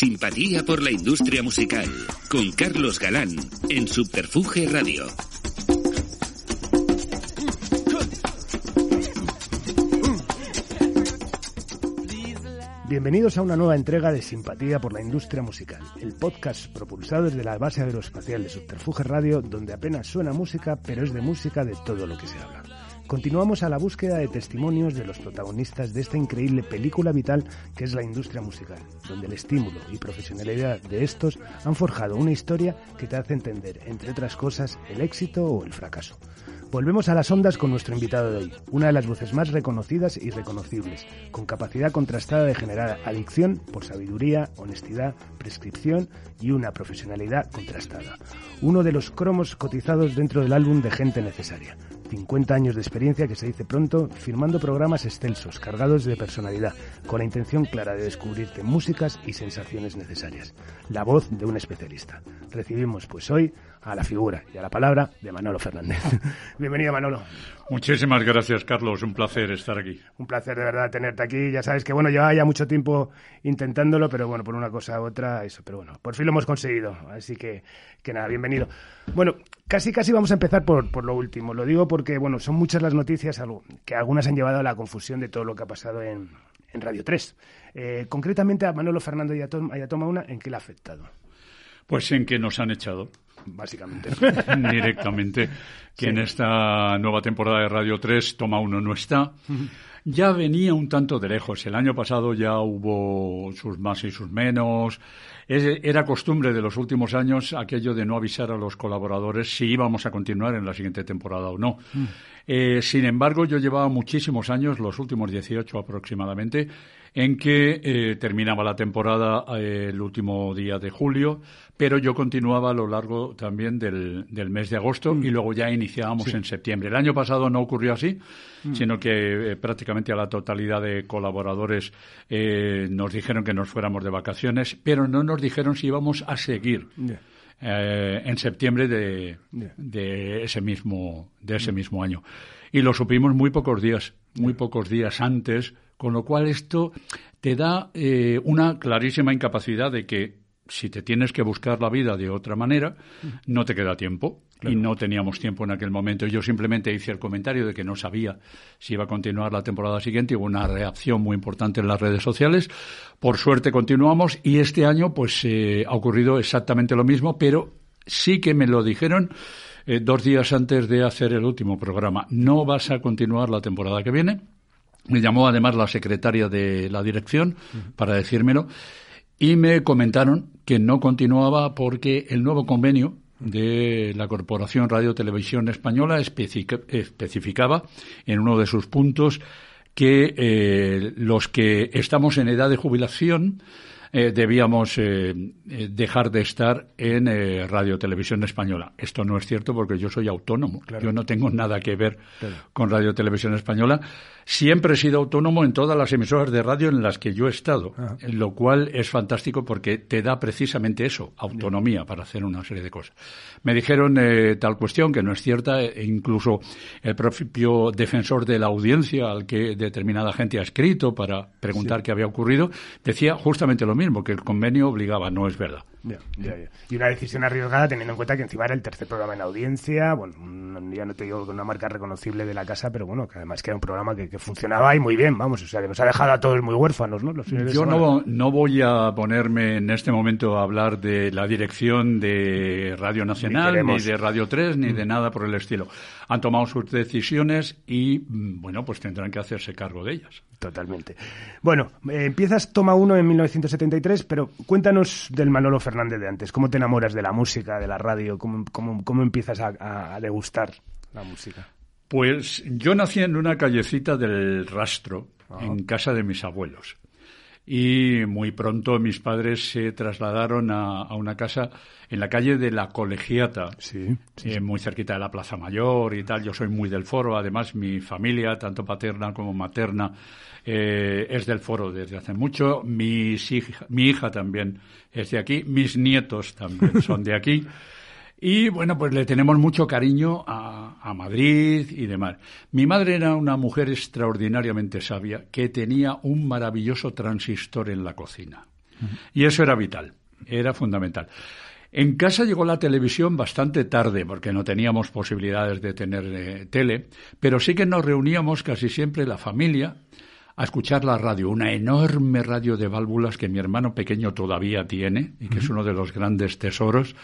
Simpatía por la industria musical con Carlos Galán en Subterfuge Radio. Bienvenidos a una nueva entrega de Simpatía por la Industria Musical, el podcast propulsado desde la base aeroespacial de Subterfuge Radio, donde apenas suena música, pero es de música de todo lo que se habla. Continuamos a la búsqueda de testimonios de los protagonistas de esta increíble película vital que es la industria musical, donde el estímulo y profesionalidad de estos han forjado una historia que te hace entender, entre otras cosas, el éxito o el fracaso. Volvemos a las ondas con nuestro invitado de hoy, una de las voces más reconocidas y reconocibles, con capacidad contrastada de generar adicción por sabiduría, honestidad, prescripción y una profesionalidad contrastada. Uno de los cromos cotizados dentro del álbum de Gente Necesaria. 50 años de experiencia que se dice pronto, firmando programas extensos, cargados de personalidad, con la intención clara de descubrirte músicas y sensaciones necesarias. La voz de un especialista. Recibimos pues hoy a la figura y a la palabra de Manolo Fernández. Bienvenido Manolo. Muchísimas gracias Carlos, un placer estar aquí. Un placer de verdad tenerte aquí. Ya sabes que bueno, llevaba ya mucho tiempo intentándolo, pero bueno, por una cosa u otra, eso, pero bueno, por fin lo hemos conseguido. Así que, que nada, bienvenido. Bueno, casi casi vamos a empezar por, por lo último. Lo digo porque, bueno, son muchas las noticias que algunas han llevado a la confusión de todo lo que ha pasado en, en Radio 3. Eh, concretamente a Manolo Fernando y a, Tom, y a Toma Una, ¿en qué le ha afectado? Pues en que nos han echado. Básicamente. Directamente. Que en esta nueva temporada de Radio 3 Toma Uno no está. Ya venía un tanto de lejos. El año pasado ya hubo sus más y sus menos. Era costumbre de los últimos años aquello de no avisar a los colaboradores si íbamos a continuar en la siguiente temporada o no. Eh, sin embargo, yo llevaba muchísimos años, los últimos 18 aproximadamente, en que eh, terminaba la temporada eh, el último día de julio, pero yo continuaba a lo largo también del, del mes de agosto y luego ya iniciábamos en septiembre. El año pasado no ocurrió así, sino que prácticamente a la totalidad de colaboradores nos dijeron que nos fuéramos de vacaciones, pero no nos dijeron si íbamos a seguir. Eh, en septiembre de, de, ese mismo de ese mismo año. Y lo supimos muy pocos días muy pocos días antes con lo cual esto te da eh, una clarísima incapacidad de que si te tienes que buscar la vida de otra manera no te queda tiempo y no teníamos tiempo en aquel momento. Yo simplemente hice el comentario de que no sabía si iba a continuar la temporada siguiente. Hubo una reacción muy importante en las redes sociales. Por suerte continuamos y este año pues eh, ha ocurrido exactamente lo mismo, pero sí que me lo dijeron eh, dos días antes de hacer el último programa. No vas a continuar la temporada que viene. Me llamó además la secretaria de la dirección para decírmelo y me comentaron que no continuaba porque el nuevo convenio de la Corporación Radio Televisión Española especificaba en uno de sus puntos que eh, los que estamos en edad de jubilación eh, debíamos eh, dejar de estar en Radio Televisión Española. Esto no es cierto porque yo soy autónomo. Yo no tengo nada que ver con Radio Televisión Española Siempre he sido autónomo en todas las emisoras de radio en las que yo he estado, lo cual es fantástico porque te da precisamente eso, autonomía para hacer una serie de cosas. Me dijeron eh, tal cuestión que no es cierta, e incluso el propio defensor de la audiencia al que determinada gente ha escrito para preguntar qué había ocurrido, decía justamente lo mismo, que el convenio obligaba, no es verdad. Y una decisión arriesgada teniendo en cuenta que encima era el tercer programa en audiencia, bueno, ya no te digo con una marca reconocible de la casa, pero bueno, que además que era un programa que, funcionaba y muy bien, vamos, o sea, que nos ha dejado a todos muy huérfanos, ¿no? Yo no, no voy a ponerme en este momento a hablar de la dirección de Radio Nacional, ni, de Radio 3, ni de mm. nada por el estilo. Han tomado sus decisiones y, mm, bueno, pues tendrán que hacerse cargo de ellas. Totalmente. Bueno, eh, empiezas Toma 1 en 1973, pero cuéntanos del Manolo Fernández de antes. ¿Cómo te enamoras de la música, de la radio? ¿Cómo, cómo, empiezas a, a, degustar la música? Pues yo nací en una callecita del Rastro, en casa de mis abuelos. Y muy pronto mis padres se trasladaron a, una casa en la calle de la Colegiata, eh, muy cerquita de la Plaza Mayor y tal. Yo soy muy del foro, además mi familia, tanto paterna como materna, eh, es del foro desde hace mucho. Mis mi hija también es de aquí, mis nietos también son de aquí. Y bueno, pues le tenemos mucho cariño a, a, Madrid y demás. Mi madre era una mujer extraordinariamente sabia que tenía un maravilloso transistor en la cocina. Y eso era vital, era fundamental. En casa llegó la televisión bastante tarde, porque no teníamos posibilidades de tener eh, tele, pero sí que nos reuníamos casi siempre la familia a escuchar la radio, una enorme radio de válvulas que mi hermano pequeño todavía tiene y que es uno de los grandes tesoros.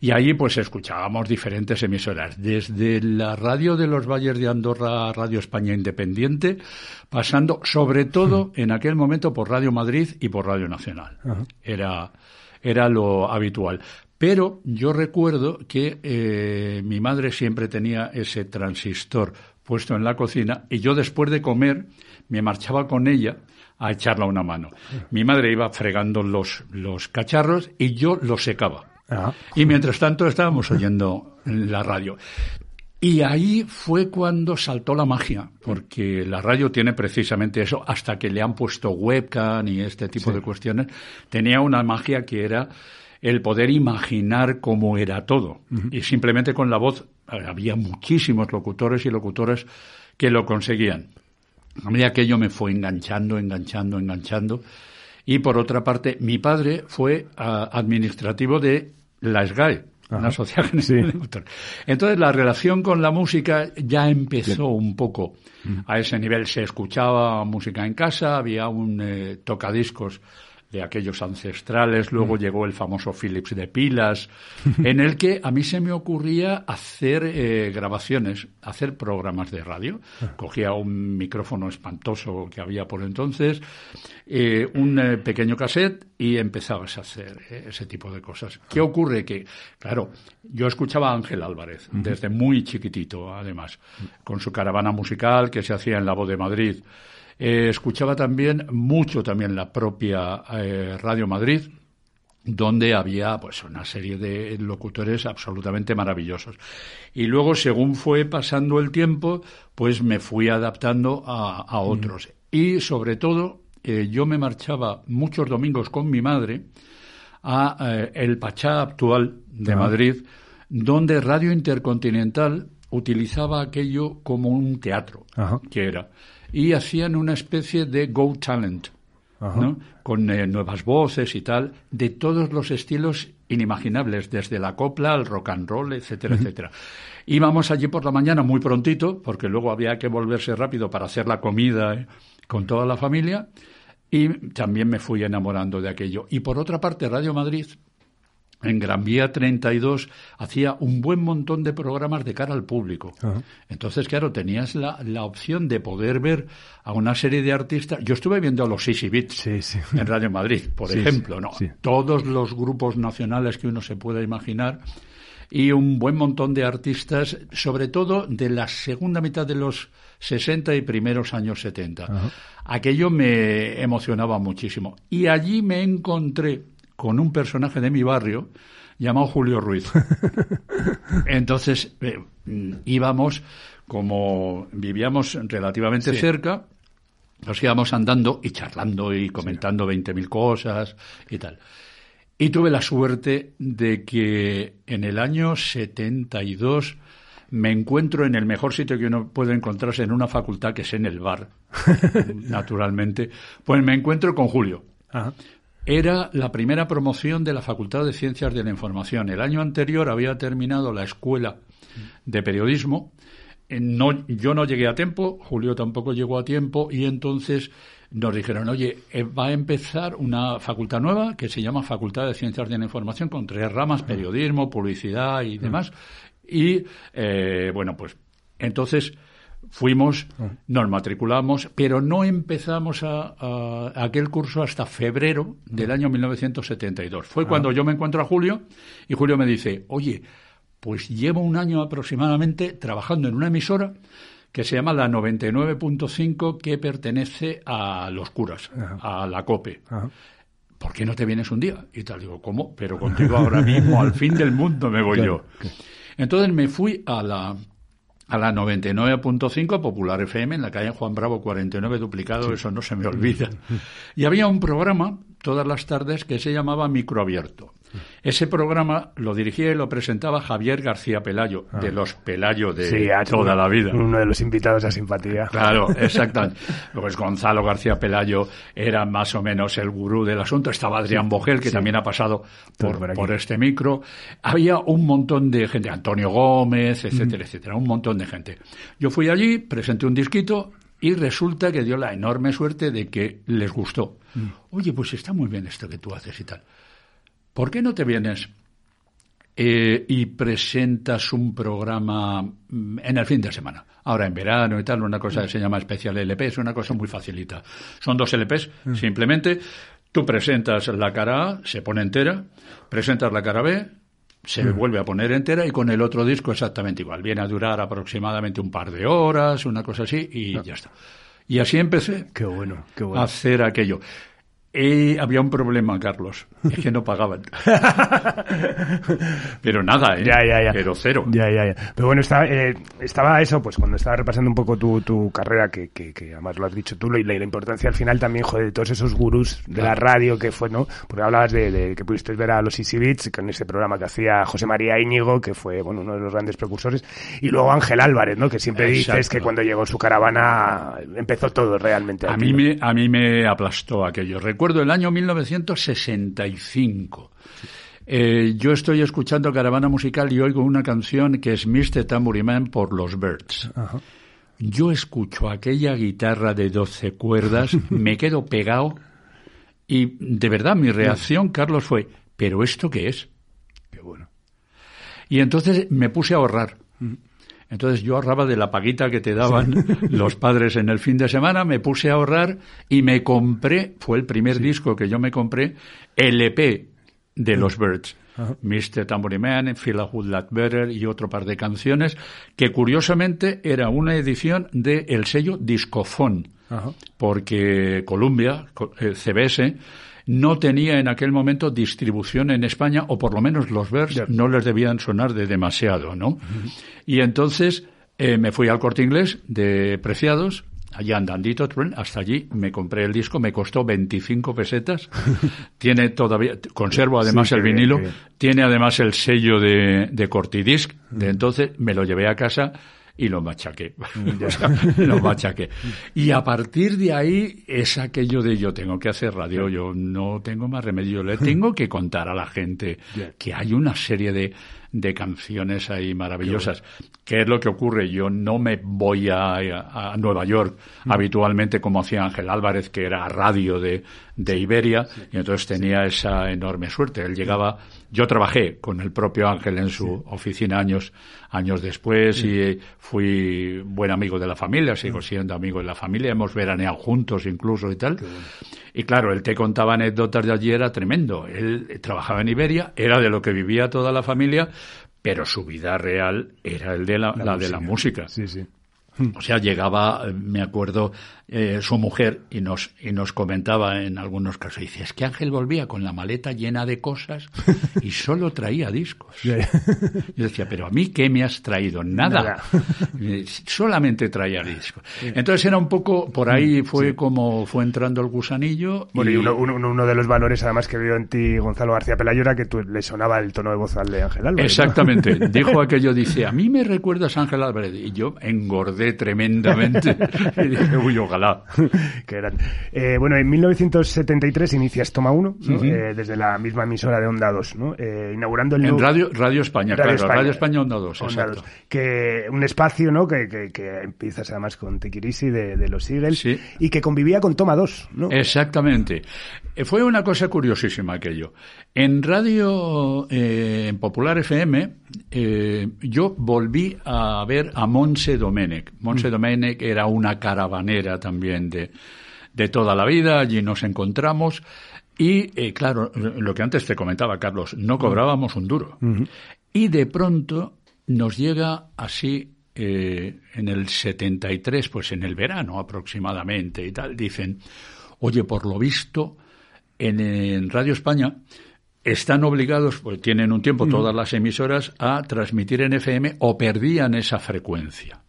Y ahí pues escuchábamos diferentes emisoras, desde la radio de los Valles de Andorra, Radio España Independiente, pasando sobre todo en aquel momento por Radio Madrid y por Radio Nacional. Era, era lo habitual. Pero yo recuerdo que eh, mi madre siempre tenía ese transistor puesto en la cocina y yo después de comer me marchaba con ella a echarla una mano. Mi madre iba fregando los, los cacharros y yo los secaba. Ah. Y mientras tanto estábamos oyendo la radio. Y ahí fue cuando saltó la magia, porque la radio tiene precisamente eso, hasta que le han puesto webcam y este tipo de cuestiones, tenía una magia que era el poder imaginar cómo era todo. Y simplemente con la voz había muchísimos locutores y locutoras que lo conseguían. A medida que ello me fue enganchando, enganchando, enganchando. Y por otra parte, mi padre fue ah, administrativo de la SGAE, una sociedad general de locutores. Entonces la relación con la música ya empezó un poco a ese nivel. Se escuchaba música en casa, había un eh, tocadiscos de aquellos ancestrales, luego llegó el famoso Philips de pilas, en el que a mí se me ocurría hacer eh, grabaciones, hacer programas de radio. Cogía un micrófono espantoso que había por entonces, eh, un eh, pequeño cassette y empezabas a hacer ese tipo de cosas. ¿Qué ocurre? Que, claro, yo escuchaba a Ángel Álvarez desde muy chiquitito, además, con su caravana musical que se hacía en la Voz de Madrid. Eh, escuchaba también mucho también la propia eh, Radio Madrid, donde había pues una serie de locutores absolutamente maravillosos. Y luego, según fue pasando el tiempo, pues me fui adaptando a, otros. Y sobre todo, eh, yo me marchaba muchos domingos con mi madre a el Pachá actual de Madrid, donde Radio Intercontinental utilizaba aquello como un teatro, que era y hacían una especie de Go Talent, ¿no? con eh, nuevas voces y tal, de todos los estilos inimaginables, desde la copla al rock and roll, etcétera, etcétera. Íbamos allí por la mañana muy prontito, porque luego había que volverse rápido para hacer la comida eh, con toda la familia, y también me fui enamorando de aquello. Y por otra parte, Radio Madrid en Gran Vía 32 hacía un buen montón de programas de cara al público. Entonces, claro, tenías la, la, opción de poder ver a una serie de artistas. Yo estuve viendo a los Easy Beats en Radio Madrid, por ejemplo, ¿no? Todos los grupos nacionales que uno se pueda imaginar y un buen montón de artistas, sobre todo de la segunda mitad de los 60 y primeros años 70. Aquello me emocionaba muchísimo. Y allí me encontré con un personaje de mi barrio llamado Julio Ruiz. Entonces eh, íbamos, como vivíamos relativamente cerca, nos íbamos andando y charlando y comentando veinte mil cosas y tal. Y tuve la suerte de que en el año 72 me encuentro en el mejor sitio que uno puede encontrarse en una facultad, que es en el bar, naturalmente. Pues me encuentro con Julio. Era la primera promoción de la Facultad de Ciencias de la Información. El año anterior había terminado la escuela de periodismo. Eh, no, yo no llegué a tiempo, Julio tampoco llegó a tiempo y entonces nos dijeron, oye, eh, va a empezar una facultad nueva que se llama Facultad de Ciencias de la Información con tres ramas, periodismo, publicidad y demás. Y, eh, bueno, pues entonces Fuimos, ah. nos matriculamos, pero no empezamos a, aquel curso hasta febrero del año 1972. Fue ah. cuando yo me encuentro a Julio y Julio me dice, oye, pues llevo un año aproximadamente trabajando en una emisora que se llama la 99.5 que pertenece a los curas, a la COPE. ¿Por qué no te vienes un día? Y tal, digo, ¿cómo? Pero contigo ahora mismo, al fin del mundo me voy yo. Entonces me fui a la a la 99.5 Popular FM en la calle Juan Bravo 49 duplicado, eso no se me olvida. Y había un programa todas las tardes que se llamaba Microabierto. Ese programa lo dirigía y lo presentaba Javier García Pelayo, de los Pelayo de Sí, toda la vida. Uno de los invitados a simpatía. Claro, exactamente. Pues Gonzalo García Pelayo era más o menos el gurú del asunto. Estaba Adrián Bogel, que también ha pasado por, por aquí. por este micro. Había un montón de gente, Antonio Gómez, etcétera, etcétera, un montón de gente. Yo fui allí, presenté un disquito y resulta que dio la enorme suerte de que les gustó. Oye, pues está muy bien esto que tú haces y tal. ¿Por qué no te vienes eh, y presentas un programa mm, en el fin de semana. Ahora en verano y tal, una cosa que se llama especial LP, es una cosa muy facilita. Son dos LPs, simplemente tú presentas la cara A, se pone entera, presentas la cara B, se vuelve a poner entera y con el otro disco exactamente igual. Viene a durar aproximadamente un par de horas, una cosa así, y ya está. Y así empecé Qué bueno, qué a bueno. hacer aquello. Y había un problema, Carlos, es que no pagaban. Pero nada, ¿eh? Ya, ya, ya. Pero cero. Ya, ya, ya. Pero bueno, estaba, eh, estaba eso, pues cuando estaba repasando un poco tu, tu carrera, que, que, que además lo has dicho tú, y la, importancia al final también, joder, de todos esos gurús de la radio que fue, ¿no? Porque hablabas de, de que pudiste ver a los Easy Beats, con ese programa que hacía José María Íñigo, que fue, bueno, uno de los grandes precursores, y luego Ángel Álvarez, ¿no? Que siempre dices que cuando llegó su caravana empezó todo realmente. A mí, me, a mí me aplastó aquello. Recuerdo el año 1965. Eh, yo estoy escuchando Caravana Musical y oigo una canción que es Mr. Tambourine Man por los Birds. Ajá. Yo escucho aquella guitarra de 12 cuerdas, me quedo pegado y de verdad mi reacción, Carlos, fue, ¿pero esto qué es? Qué bueno. Y entonces me puse a ahorrar. Entonces yo ahorraba de la paguita que te daban los padres en el fin de semana, me puse a ahorrar y me compré, fue el primer disco que yo me compré, LP de los Birds. Mr. Tambourine Man, a Whole Lot Better y otro par de canciones, que curiosamente era una edición del sello Discofon, Ajá. porque Columbia, co- eh, CBS, no tenía en aquel momento distribución en España, o por lo menos los Ya. no les debían sonar de demasiado, ¿no? Y entonces eh, me fui al corte inglés de Preciados, allá andandito, tren, hasta allí, me compré el disco, me costó 25 pesetas, tiene todavía, conservo además Sí, el bien, vinilo, bien. tiene además el sello de, de Cortidisc, de entonces me lo llevé a casa y lo machaqué. O sea, lo machaqué. Y a partir de ahí es aquello de yo tengo que hacer radio, yo no tengo más remedio, le tengo que contar a la gente que hay una serie de, de canciones ahí maravillosas. ¿Qué es lo que ocurre? Yo no me voy a, a- Nueva York habitualmente como hacía Ángel Álvarez, que era radio de, de Iberia, y entonces tenía esa enorme suerte. Él llegaba, yo trabajé con el propio Ángel en su oficina años, años después y eh, fui buen amigo de la familia, sigo siendo amigo de la familia, hemos veraneado juntos incluso y tal. Y claro, él te contaba anécdotas de allí, era tremendo. Él trabajaba en Iberia, era de lo que vivía toda la familia, pero su vida real era el de la, la de la música. Sí, sí. O sea, llegaba, eh, me acuerdo, eh, su mujer y nos, y nos comentaba en algunos casos, dice, es que Ángel volvía con la maleta llena de cosas y solo traía discos. Yo decía, pero a mí, ¿qué me has traído? Nada. Nada. Solamente traía discos. Entonces era un poco, por ahí fue como fue entrando el gusanillo. Bueno, y y- uno, uno, uno de los valores además que veo en ti, Gonzalo García Pelayo, era que tú le sonaba el tono de voz al de Ángel Álvarez. ¿no? Exactamente. Dijo aquello, dice, a mí me recuerdas a Ángel Álvarez. Y yo engordé tremendamente. Y dije, uy, ojalá. Qué grande. Eh, bueno, en 1973 inicias Toma 1, ¿no? Eh, desde la misma emisora de Onda 2, ¿no? Eh, inaugurando el En nuevo- Radio, Radio España, Radio claro. España. Radio España Onda 2, Onda exacto. 2. Que un espacio, ¿no? Que, que, que empiezas además con Tequirisi de, de los Eagles Sí. y que convivía con Toma 2, ¿no? Exactamente. Eh, Fue una cosa curiosísima aquello. En Radio, en Popular FM, yo volví a ver a Monse Domenech. Monse Domenech era una caravanera también de, de toda la vida, allí nos encontramos. Y, eh, claro, lo que antes te comentaba, Carlos, no cobrábamos un duro. Y de pronto nos llega así eh, en el 73, pues en el verano aproximadamente y tal, dicen, oye, por lo visto, en, en Radio España están obligados, pues tienen un tiempo todas las emisoras, a transmitir en FM o perdían esa frecuencia.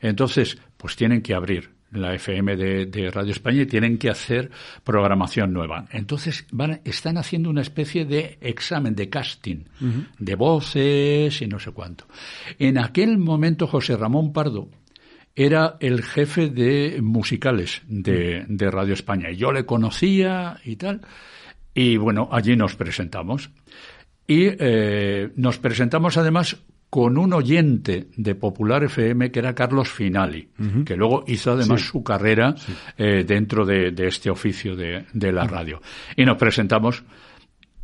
Entonces, pues tienen que abrir. la FM de, Radio España y tienen que hacer programación nueva. Entonces van, están haciendo una especie de examen, de casting, de voces y no sé cuánto. En aquel momento José Ramón Pardo era el jefe de musicales de, de Radio España. Yo le conocía y tal. Y bueno, allí nos presentamos. Y eh, nos presentamos además con un oyente de Popular FM que era Carlos Finali, que luego hizo además su carrera eh, dentro de, este oficio de, de la radio. Y nos presentamos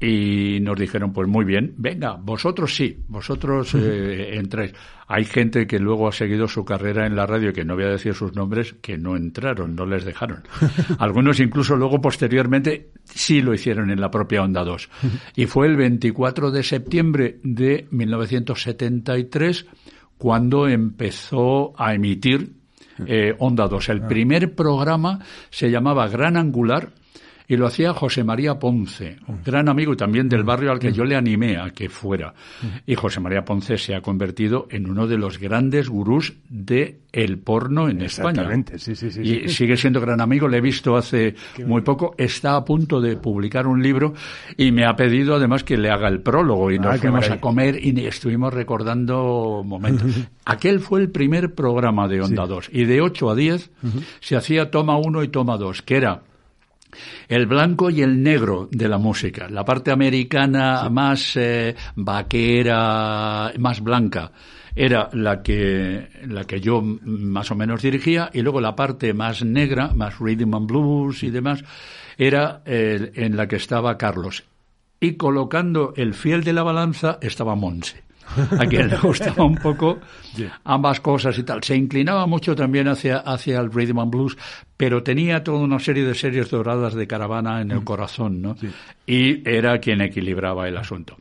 y nos dijeron, pues muy bien, venga, vosotros sí, vosotros eh, entráis. Hay gente que luego ha seguido su carrera en la radio, que no voy a decir sus nombres, que no entraron, no les dejaron. Algunos incluso luego posteriormente sí lo hicieron en la propia Onda 2. Y fue el 24 de septiembre de 1973 cuando empezó a emitir eh, Onda 2. El ah. primer programa se llamaba Gran Angular y lo hacía José María Ponce, un gran amigo y también del barrio al que yo le animé a que fuera. Y José María Ponce se ha convertido en uno de los grandes gurús de el porno en España. Exactamente, sí, sí, sí. Y sigue siendo gran amigo, le he visto hace muy poco, está a punto de publicar un libro y me ha pedido además que le haga el prólogo y nos ah, fuimos a comer y estuvimos recordando momentos. Aquel fue el primer programa de Onda 2 y de 8 a 10 se hacía toma 1 y toma 2, que era el blanco y el negro de la música. La parte americana más eh, vaquera, más blanca, era la que, la que yo más o menos dirigía, y luego la parte más negra, más rhythm and blues y demás, era en la que estaba Carlos. Y colocando el fiel de la balanza estaba Monse a quien le gustaba un poco ambas cosas y tal. Se inclinaba mucho también hacia, hacia el rhythm and blues, pero tenía toda una serie de series doradas de caravana en el mm. corazón, ¿no? Y era quien equilibraba el asunto.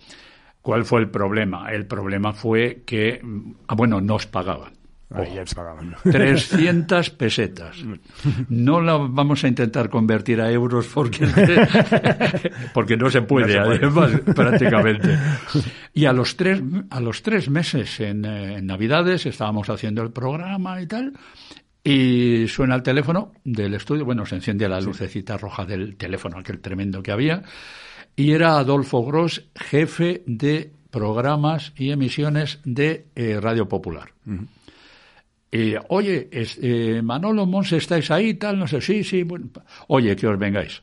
¿Cuál fue el problema? El problema fue que, ah, bueno, nos pagaban. 300 pesetas. No la vamos a intentar convertir a euros porque, porque no se puede, además, prácticamente. Y a los tres, a los tres meses en, eh, en Navidades estábamos haciendo el programa y tal, y suena el teléfono del estudio, bueno, se enciende la lucecita roja del teléfono, aquel tremendo que había, y era Adolfo Gross, jefe de programas y emisiones de eh, Radio Popular. Y, oye, eh, Manolo Monse, ¿estáis ahí? Tal, no sé, sí, sí. Bueno. Oye, que os vengáis.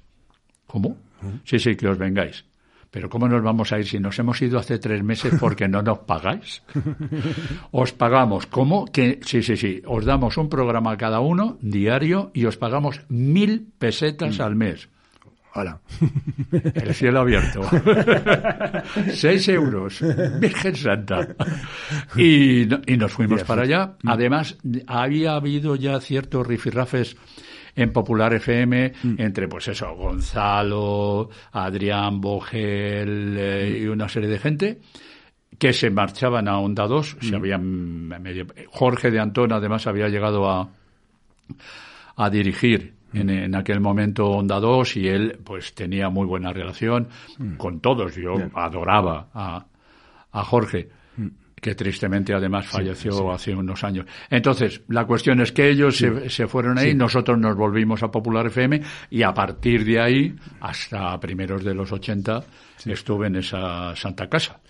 ¿Cómo? Sí, sí, que os vengáis. Pero ¿cómo nos vamos a ir si nos hemos ido hace tres meses porque no nos pagáis? Os pagamos, ¿cómo? Que, sí, sí, sí, os damos un programa a cada uno, diario, y os pagamos mil pesetas mm. al mes. Hola. El cielo abierto. Seis euros. Virgen Santa. Y, nos fuimos para allá. Además, había habido ya ciertos rifirrafes en Popular FM mm. entre, pues eso, Gonzalo, Adrián Bogel eh, y una serie de gente que se marchaban a Onda 2. Se mm. habían medio... Jorge de Antón, además, había llegado a, a dirigir en, aquel momento Onda 2 y él pues tenía muy buena relación mm. con todos. Yo adoraba a, a Jorge mm. que tristemente además falleció hace unos años. Entonces, la cuestión es que ellos se, se, fueron ahí, nosotros nos volvimos a Popular FM y a partir de ahí, hasta primeros de los 80, estuve en esa Santa Casa.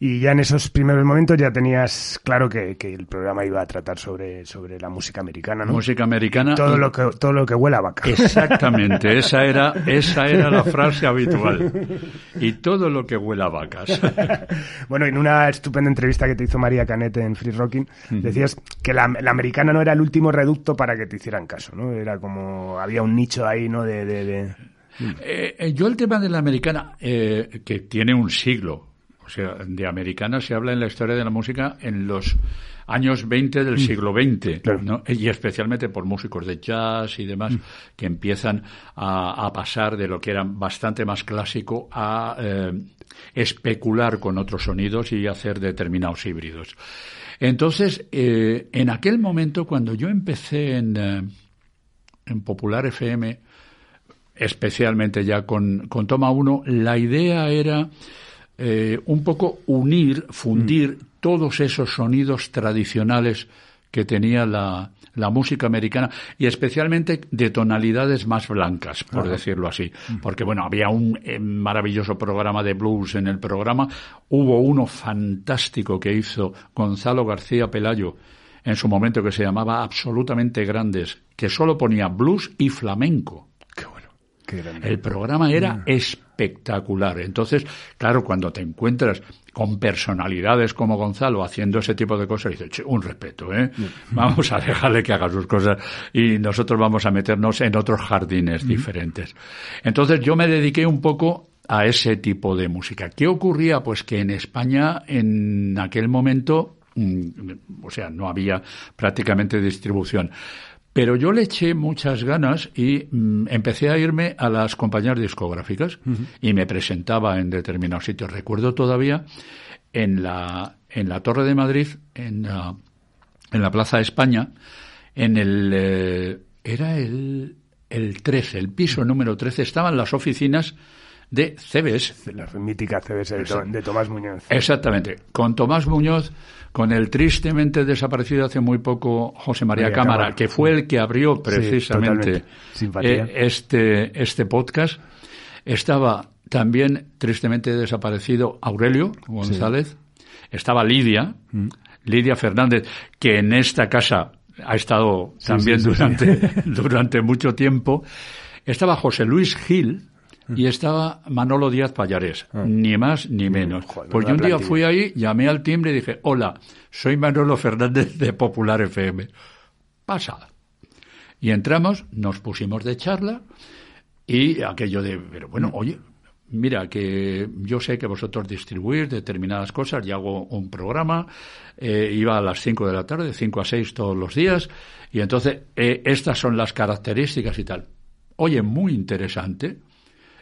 Y ya en esos primeros momentos ya tenías claro que, que el programa iba a tratar sobre, sobre la música americana, ¿no? Música americana. Todo, lo, que, todo lo que huela a vaca. Exactamente, esa era, esa era la frase habitual. Y todo lo que huela a vacas. bueno, en una estupenda entrevista que te hizo María Canete en Free Rocking, decías que la, la, americana no era el último reducto para que te hicieran caso, ¿no? Era como, había un nicho ahí, ¿no? De, de, eh, eh, yo el tema de la americana, eh, que tiene un siglo, o sea, de americana se habla en la historia de la música en los años 20 del mm. siglo XX, y especialmente por músicos de jazz y demás, mm. que empiezan a, pasar de lo que era bastante más clásico a eh, especular con otros sonidos y hacer determinados híbridos. Entonces, eh, en aquel momento, cuando yo empecé en, eh, en Popular FM, especialmente ya con, con Toma 1, la idea era eh, un poco unir, fundir mm. todos esos sonidos tradicionales que tenía la, la música americana y especialmente de tonalidades más blancas, por decirlo así. Porque, bueno, había un eh, maravilloso programa de blues en el programa. Hubo uno fantástico que hizo Gonzalo García Pelayo en su momento que se llamaba Absolutamente Grandes, que solo ponía blues y flamenco. Qué bueno. Qué grande. El programa era mm. espectacular. Entonces, claro, cuando te encuentras con personalidades como Gonzalo haciendo ese tipo de cosas, dice, un respeto, ¿eh? Vamos a dejarle que haga sus cosas y nosotros vamos a meternos en otros jardines diferentes. Entonces yo me dediqué un poco a ese tipo de música. ¿Qué ocurría? Pues que en España en aquel momento, mm, o sea, no había prácticamente distribución. Pero yo le eché muchas ganas y mm, empecé a irme a las compañías discográficas y me presentaba en determinados sitios. Recuerdo todavía en la, en la Torre de Madrid, en la, en la Plaza de España, en el. Eh, era el, el 13, el piso número 13, estaban las oficinas de CBS. La mítica CBS de, de, Tomás Muñoz. Exactamente. Con Tomás Muñoz, con el tristemente desaparecido hace muy poco José María, Cámara, que fue el que abrió precisamente eh, este, este podcast, estaba también tristemente desaparecido Aurelio González, estaba Lidia, mm. Lidia Fernández, que en esta casa ha estado también durante, durante mucho tiempo, estaba José Luis Gil, y estaba Manolo Díaz Payarés, ah. ni más ni menos. pues yo un día fui ahí, llamé al timbre y dije, hola, soy Manolo Fernández de Popular FM. Pasa. Y entramos, nos pusimos de charla y aquello de, pero bueno, oye, mira, que yo sé que vosotros distribuís determinadas cosas y hago un programa, eh, iba a las 5 de la tarde, de 5 a 6 todos los días, y entonces eh, estas son las características y tal. Oye, muy interesante,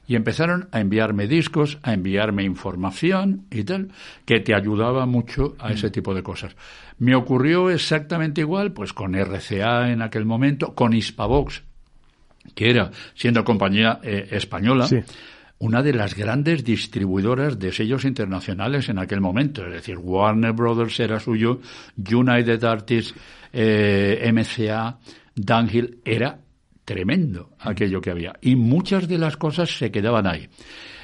y empezaron a enviarme discos, a enviarme información y tal, que te ayudaba mucho a ese tipo de cosas. Me ocurrió exactamente igual, pues con RCA en aquel momento, con Hispavox, que era, siendo compañía eh, española, una de las grandes distribuidoras de sellos internacionales en aquel momento. Es decir, Warner Brothers era suyo, United Artists, eh, MCA, Dunhill, era tremendo aquello que había. Y muchas de las cosas se quedaban ahí.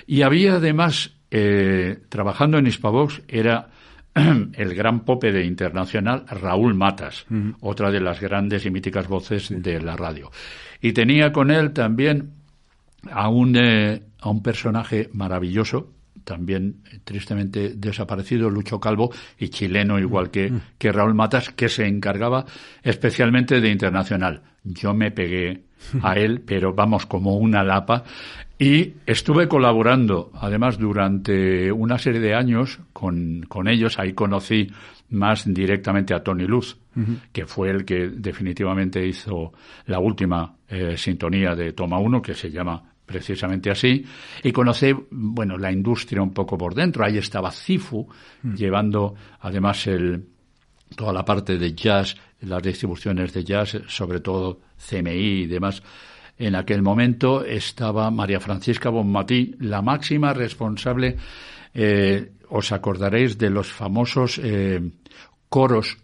Y había además, eh, trabajando en Hispavox, era el gran pope de internacional Raúl Matas, otra de las grandes y míticas voces de la radio. Y tenía con él también a un, eh, a un personaje maravilloso, también tristemente desaparecido, Lucho Calvo, y chileno igual que, que Raúl Matas, que se encargaba especialmente de internacional. Yo me pegué a él, pero vamos, como una lapa. Y estuve colaborando, además, durante una serie de años con, con ellos. Ahí conocí más directamente a Tony Luz, que fue el que definitivamente hizo la última eh, sintonía de Toma 1, que se llama precisamente así, y conocí, bueno, la industria un poco por dentro. Ahí estaba Cifu, llevando además el, toda la parte de jazz, las distribuciones de jazz, sobre todo CMI y demás. En aquel momento estaba María Francisca Bonmatí, la máxima responsable, eh, os acordaréis de los famosos eh, coros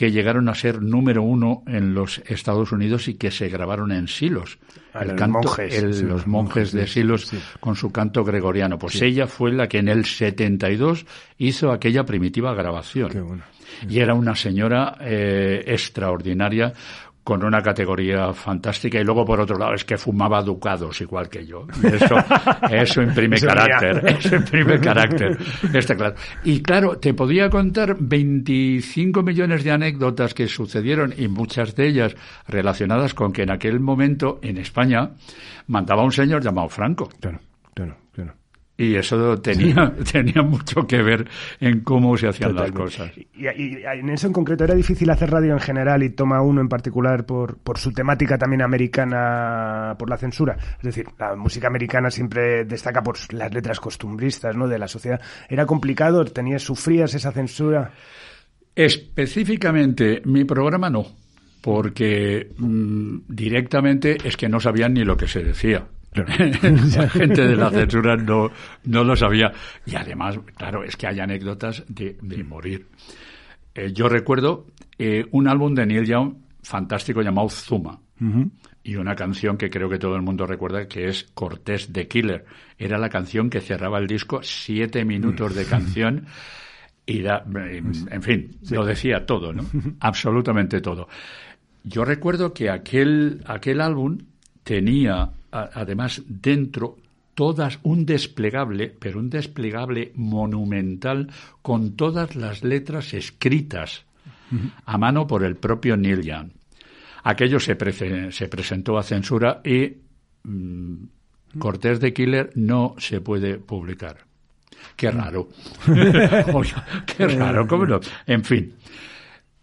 que llegaron a ser número uno en los Estados Unidos y que se grabaron en Silos. Ah, el canto, monjes, los monjes de Silos con su canto gregoriano. Pues ella fue la que en el 72 hizo aquella primitiva grabación. Y era una señora eh, extraordinaria, con una categoría fantástica y luego por otro lado es que fumaba ducados igual que yo. Eso, eso imprime carácter, eso imprime carácter. Está claro. Y claro, te podía contar 25 millones de anécdotas que sucedieron y muchas de ellas relacionadas con que en aquel momento en España mandaba un señor llamado Franco. Claro, claro, claro. Y eso tenía, tenía mucho que ver en cómo se hacían las cosas. Y, en eso en concreto, ¿era difícil hacer radio en general y toma uno en particular por, por su temática también americana, por la censura? Es decir, la música americana siempre destaca por las letras costumbristas ¿no? de la sociedad. ¿Era complicado? ¿Tenías, sufrías esa censura? Específicamente, mi programa no, porque mm, directamente es que no sabían ni lo que se decía. la gente de la censura no, no lo sabía. Y además, claro, es que hay anécdotas de, morir. Eh, yo recuerdo eh, un álbum de Neil Young fantástico llamado Zuma. Y una canción que creo que todo el mundo recuerda que es Cortés de Killer. Era la canción que cerraba el disco, siete minutos de canción. Y da, en fin, lo decía todo, ¿no? Absolutamente todo. Yo recuerdo que aquel, aquel álbum tenía, además, dentro todas un desplegable, pero un desplegable monumental con todas las letras escritas a mano por el propio Neil Young. Aquello se, se presentó a censura y mm, Cortés de Killer no se puede publicar. Qué raro. qué raro, ¿cómo no? En fin.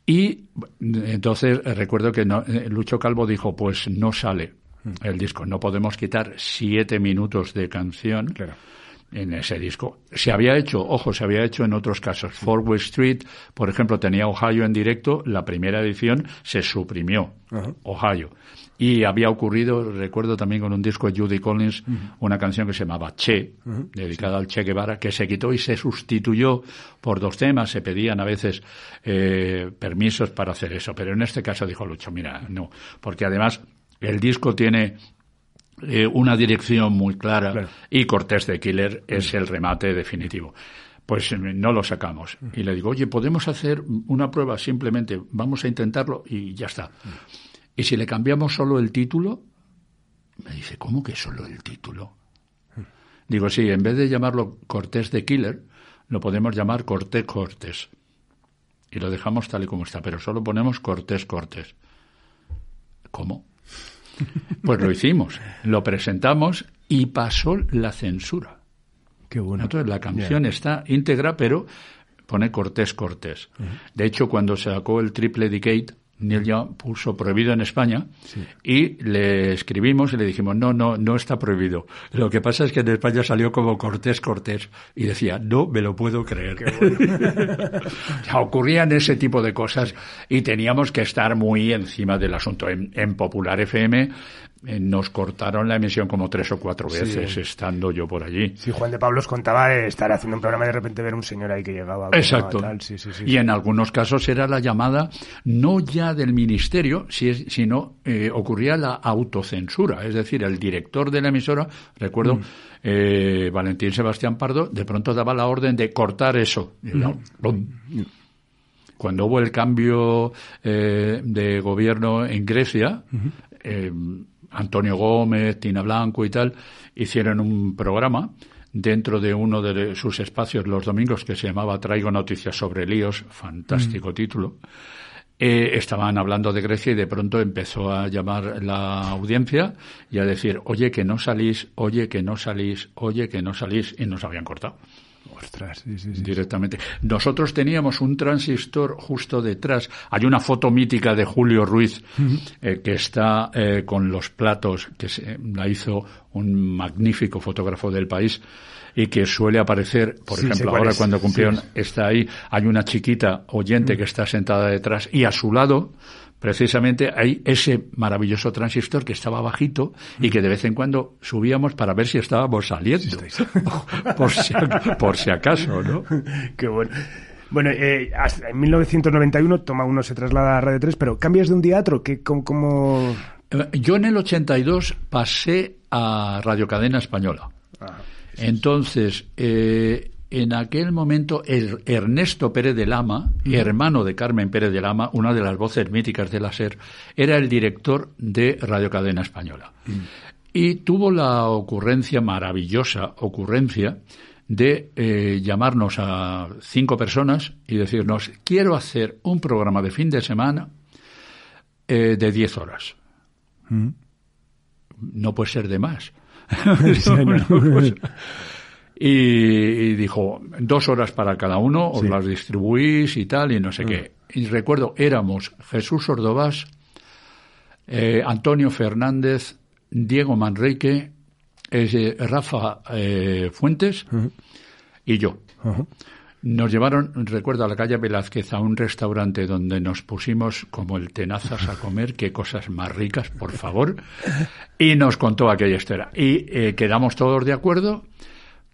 Y entonces recuerdo que eh, Lucho Calvo dijo, pues no sale el disco, no podemos quitar siete minutos de canción. Claro en ese disco. Se había hecho, ojo, se había hecho en otros casos. Forward Street, por ejemplo, tenía Ohio en directo, la primera edición se suprimió, Ohio. Y había ocurrido, recuerdo también con un disco de Judy Collins, una canción que se llamaba Che, dedicada al Che Guevara, que se quitó y se sustituyó por dos temas. Se pedían a veces eh, permisos para hacer eso, pero en este caso dijo Lucho, mira, no, porque además el disco tiene eh, una dirección muy clara y Cortés de Killer es el remate definitivo. Pues eh, no lo sacamos. Y le digo, oye, podemos hacer una prueba simplemente, vamos a intentarlo y ya está. Y si le cambiamos solo el título, me dice, ¿cómo que solo el título? Digo, sí, en vez de llamarlo Cortés de Killer, lo podemos llamar Cortés Cortés. Y lo dejamos tal y como está, pero solo ponemos Cortés Cortés. ¿Cómo? Pues lo hicimos, lo presentamos y pasó la censura. Qué bueno. Entonces la canción está íntegra, pero pone Cortés Cortés. De hecho, cuando se sacó el Triple Decade, Neil Young puso prohibido en España y le escribimos y le dijimos, no, no, no está prohibido. Lo que pasa es que en España salió como Cortés Cortés y decía, no me lo puedo creer. ya ocurrían ese tipo de cosas y teníamos que estar muy encima del asunto. En, en Popular FM nos cortaron la emisión como tres o cuatro veces estando yo por allí. Sí, Juan de Pablo os contaba de estar haciendo un programa y de repente ver un señor ahí que llegaba. Exacto. y en algunos casos era la llamada no ya del ministerio, sino eh, ocurría la autocensura. Es decir, el director de la emisora, recuerdo, mm. eh, Valentín Sebastián Pardo, de pronto daba la orden de cortar eso. Mm. Cuando hubo el cambio de gobierno en Grecia, Antonio Gómez, Tina Blanco y tal, hicieron un programa dentro de uno de sus espacios los domingos que se llamaba Traigo noticias sobre líos, fantástico mm. título. Eh, estaban hablando de Grecia y de pronto empezó a llamar la audiencia y a decir, oye que no salís, oye que no salís, oye que no salís, y nos habían cortado. Ostras, sí, sí, sí, directamente. Nosotros teníamos un transistor justo detrás. Hay una foto mítica de Julio Ruiz eh, que está eh, con los platos, que se, la hizo un magnífico fotógrafo del país y que suele aparecer, por ejemplo, ahora cuando cumplieron, está ahí, hay una chiquita oyente que está sentada detrás y a su lado precisamente hay ese maravilloso transistor que estaba bajito y que de vez en cuando subíamos para ver si estábamos saliendo. por, si, por si acaso, ¿no? Qué bueno. Bueno, eh, en 1991 toma uno se traslada a Radio 3, pero cambias de un teatro, que cómo, eh, Yo en el 82 pasé a Radio Cadena Española. Ah, Entonces, eh, en aquel momento Ernesto Pérez de Lama, hermano de Carmen Pérez de Lama, una de las voces míticas de la SER, era el director de Radio Cadena Española. Y tuvo la ocurrencia, maravillosa ocurrencia, de eh, llamarnos a cinco personas y decirnos, quiero hacer un programa de fin de semana eh, de diez horas. No puede ser de más. Y, dijo, dos horas para cada uno, os las distribuís y tal, y no sé qué. Mm. Y recuerdo, éramos Jesús Ordovás, eh, Antonio Fernández, Diego Manrique, eh, Rafa eh, Fuentes y yo. Nos llevaron, recuerdo, a la calle Velázquez a un restaurante donde nos pusimos como el tenazas a comer, qué cosas más ricas, por favor, y nos contó aquella historia. Y quedamos todos de acuerdo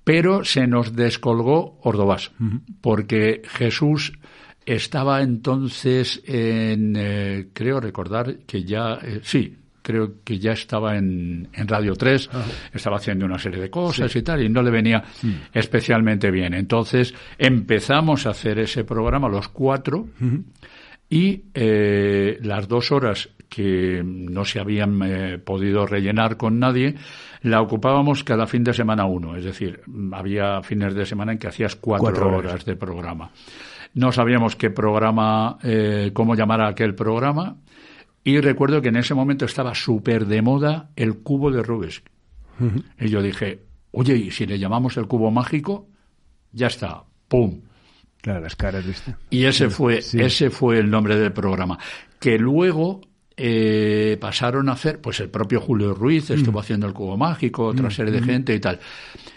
pero se nos descolgó Ordovás, porque Jesús estaba entonces en, eh, creo recordar que ya, eh, sí, creo que ya estaba en, en Radio 3, estaba haciendo una serie de cosas y tal, y no le venía mm. especialmente bien. Entonces empezamos a hacer ese programa los cuatro y eh, las dos horas que no se habían eh, podido rellenar con nadie, la ocupábamos cada fin de semana uno. Es decir, había fines de semana en que hacías cuatro, horas. de programa. No sabíamos qué programa, eh, cómo llamar a aquel programa, y recuerdo que en ese momento estaba súper de moda el cubo de Rubens. Y yo dije, oye, ¿y si le llamamos el cubo mágico? Ya está, ¡pum! Claro, las caras, ¿viste? Y ese fue, ese fue el nombre del programa. Que luego eh, pasaron a hacer, pues el propio Julio Ruiz estuvo mm. haciendo el cubo mágico, otra mm, serie de mm. gente y tal.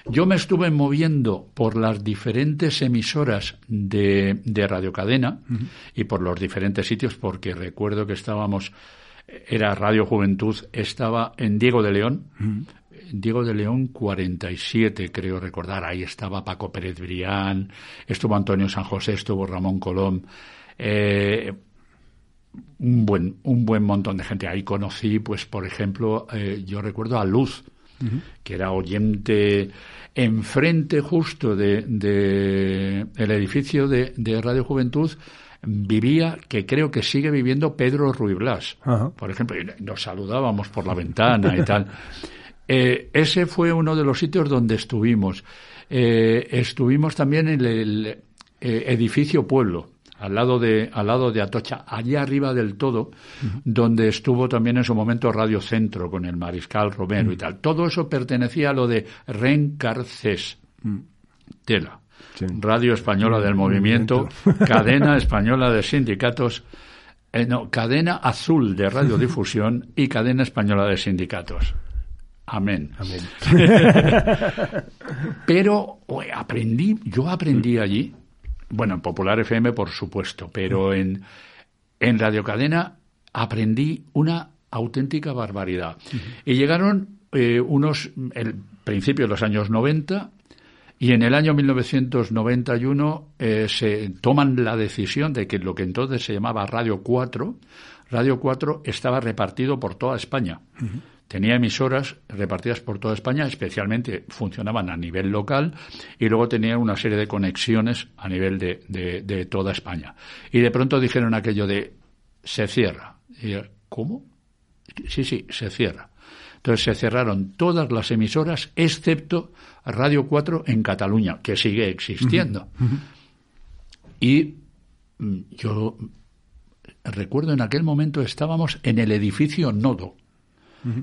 Yo me estuve moviendo por las diferentes emisoras de, de radiocadena y por los diferentes sitios, porque recuerdo que estábamos, era Radio Juventud, estaba en Diego de León, Diego de León 47, creo recordar. Ahí estaba Paco Pérez Brián, estuvo Antonio San José, estuvo Ramón Colón. Eh, un buen, un buen montón de gente. Ahí conocí, pues, por ejemplo, eh, yo recuerdo a Luz, que era oyente enfrente justo de, de el edificio de, de, Radio Juventud vivía, que creo que sigue viviendo Pedro Ruy Blas, por ejemplo, y nos saludábamos por la ventana y tal. Eh, ese fue uno de los sitios donde estuvimos. Eh, estuvimos también en el edificio Pueblo, al lado de al lado de Atocha, allá arriba del todo, donde estuvo también en su momento Radio Centro con el mariscal Romero y tal. Todo eso pertenecía a lo de Rencarces. Tela. Radio Española del Movimiento, Cadena Española de Sindicatos, no, Cadena Azul de Radiodifusión y Cadena Española de Sindicatos. Amén. pero aprendí, yo aprendí allí, bueno, en Popular FM por supuesto, pero en, en Radio Cadena aprendí una auténtica barbaridad. Y llegaron eh, unos, el principio de los años 90, y en el año 1991 eh, se toman la decisión de que lo que entonces se llamaba Radio 4, Radio 4 estaba repartido por toda España. Tenía emisoras repartidas por toda España, especialmente funcionaban a nivel local y luego tenía una serie de conexiones a nivel de, de, toda España. Y de pronto dijeron aquello de se cierra. Y ¿Cómo? Sí, sí, se cierra. Entonces se cerraron todas las emisoras excepto Radio 4 en Cataluña, que sigue existiendo. Y mm, yo recuerdo en aquel momento estábamos en el edificio Nodo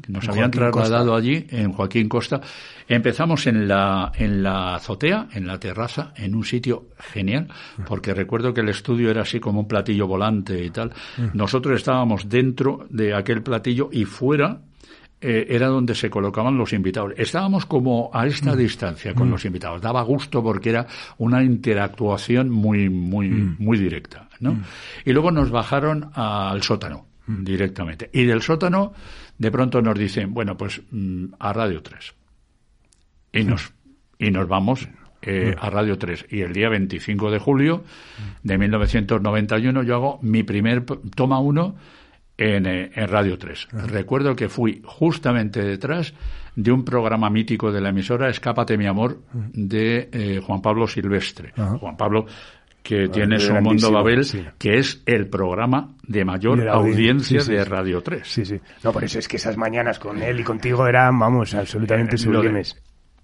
nos habían trasladado allí, en Joaquín Costa. Empezamos en la, en la azotea, en la terraza, en un sitio genial, porque recuerdo que el estudio era así como un platillo volante y tal. Nosotros estábamos dentro de aquel platillo y fuera eh, era donde se colocaban los invitados. Estábamos como a esta distancia con los invitados. Daba gusto porque era una interactuación muy, muy, muy directa, ¿no? Y luego nos bajaron al sótano directamente. Y del sótano de pronto nos dicen, bueno, pues mm, a Radio 3. Y nos, y nos vamos eh, a Radio 3. Y el día 25 de julio de 1991 yo hago mi primer toma 1 en, eh, en, Radio 3. Recuerdo que fui justamente detrás de un programa mítico de la emisora Escápate mi amor de eh, Juan Pablo Silvestre. Juan Pablo que tiene su Mundo Babel, que es el programa de mayor audiencia, de Radio 3. Sí, sí. No, por eso es que esas mañanas con él y contigo eran, vamos, absolutamente eh, sublimes.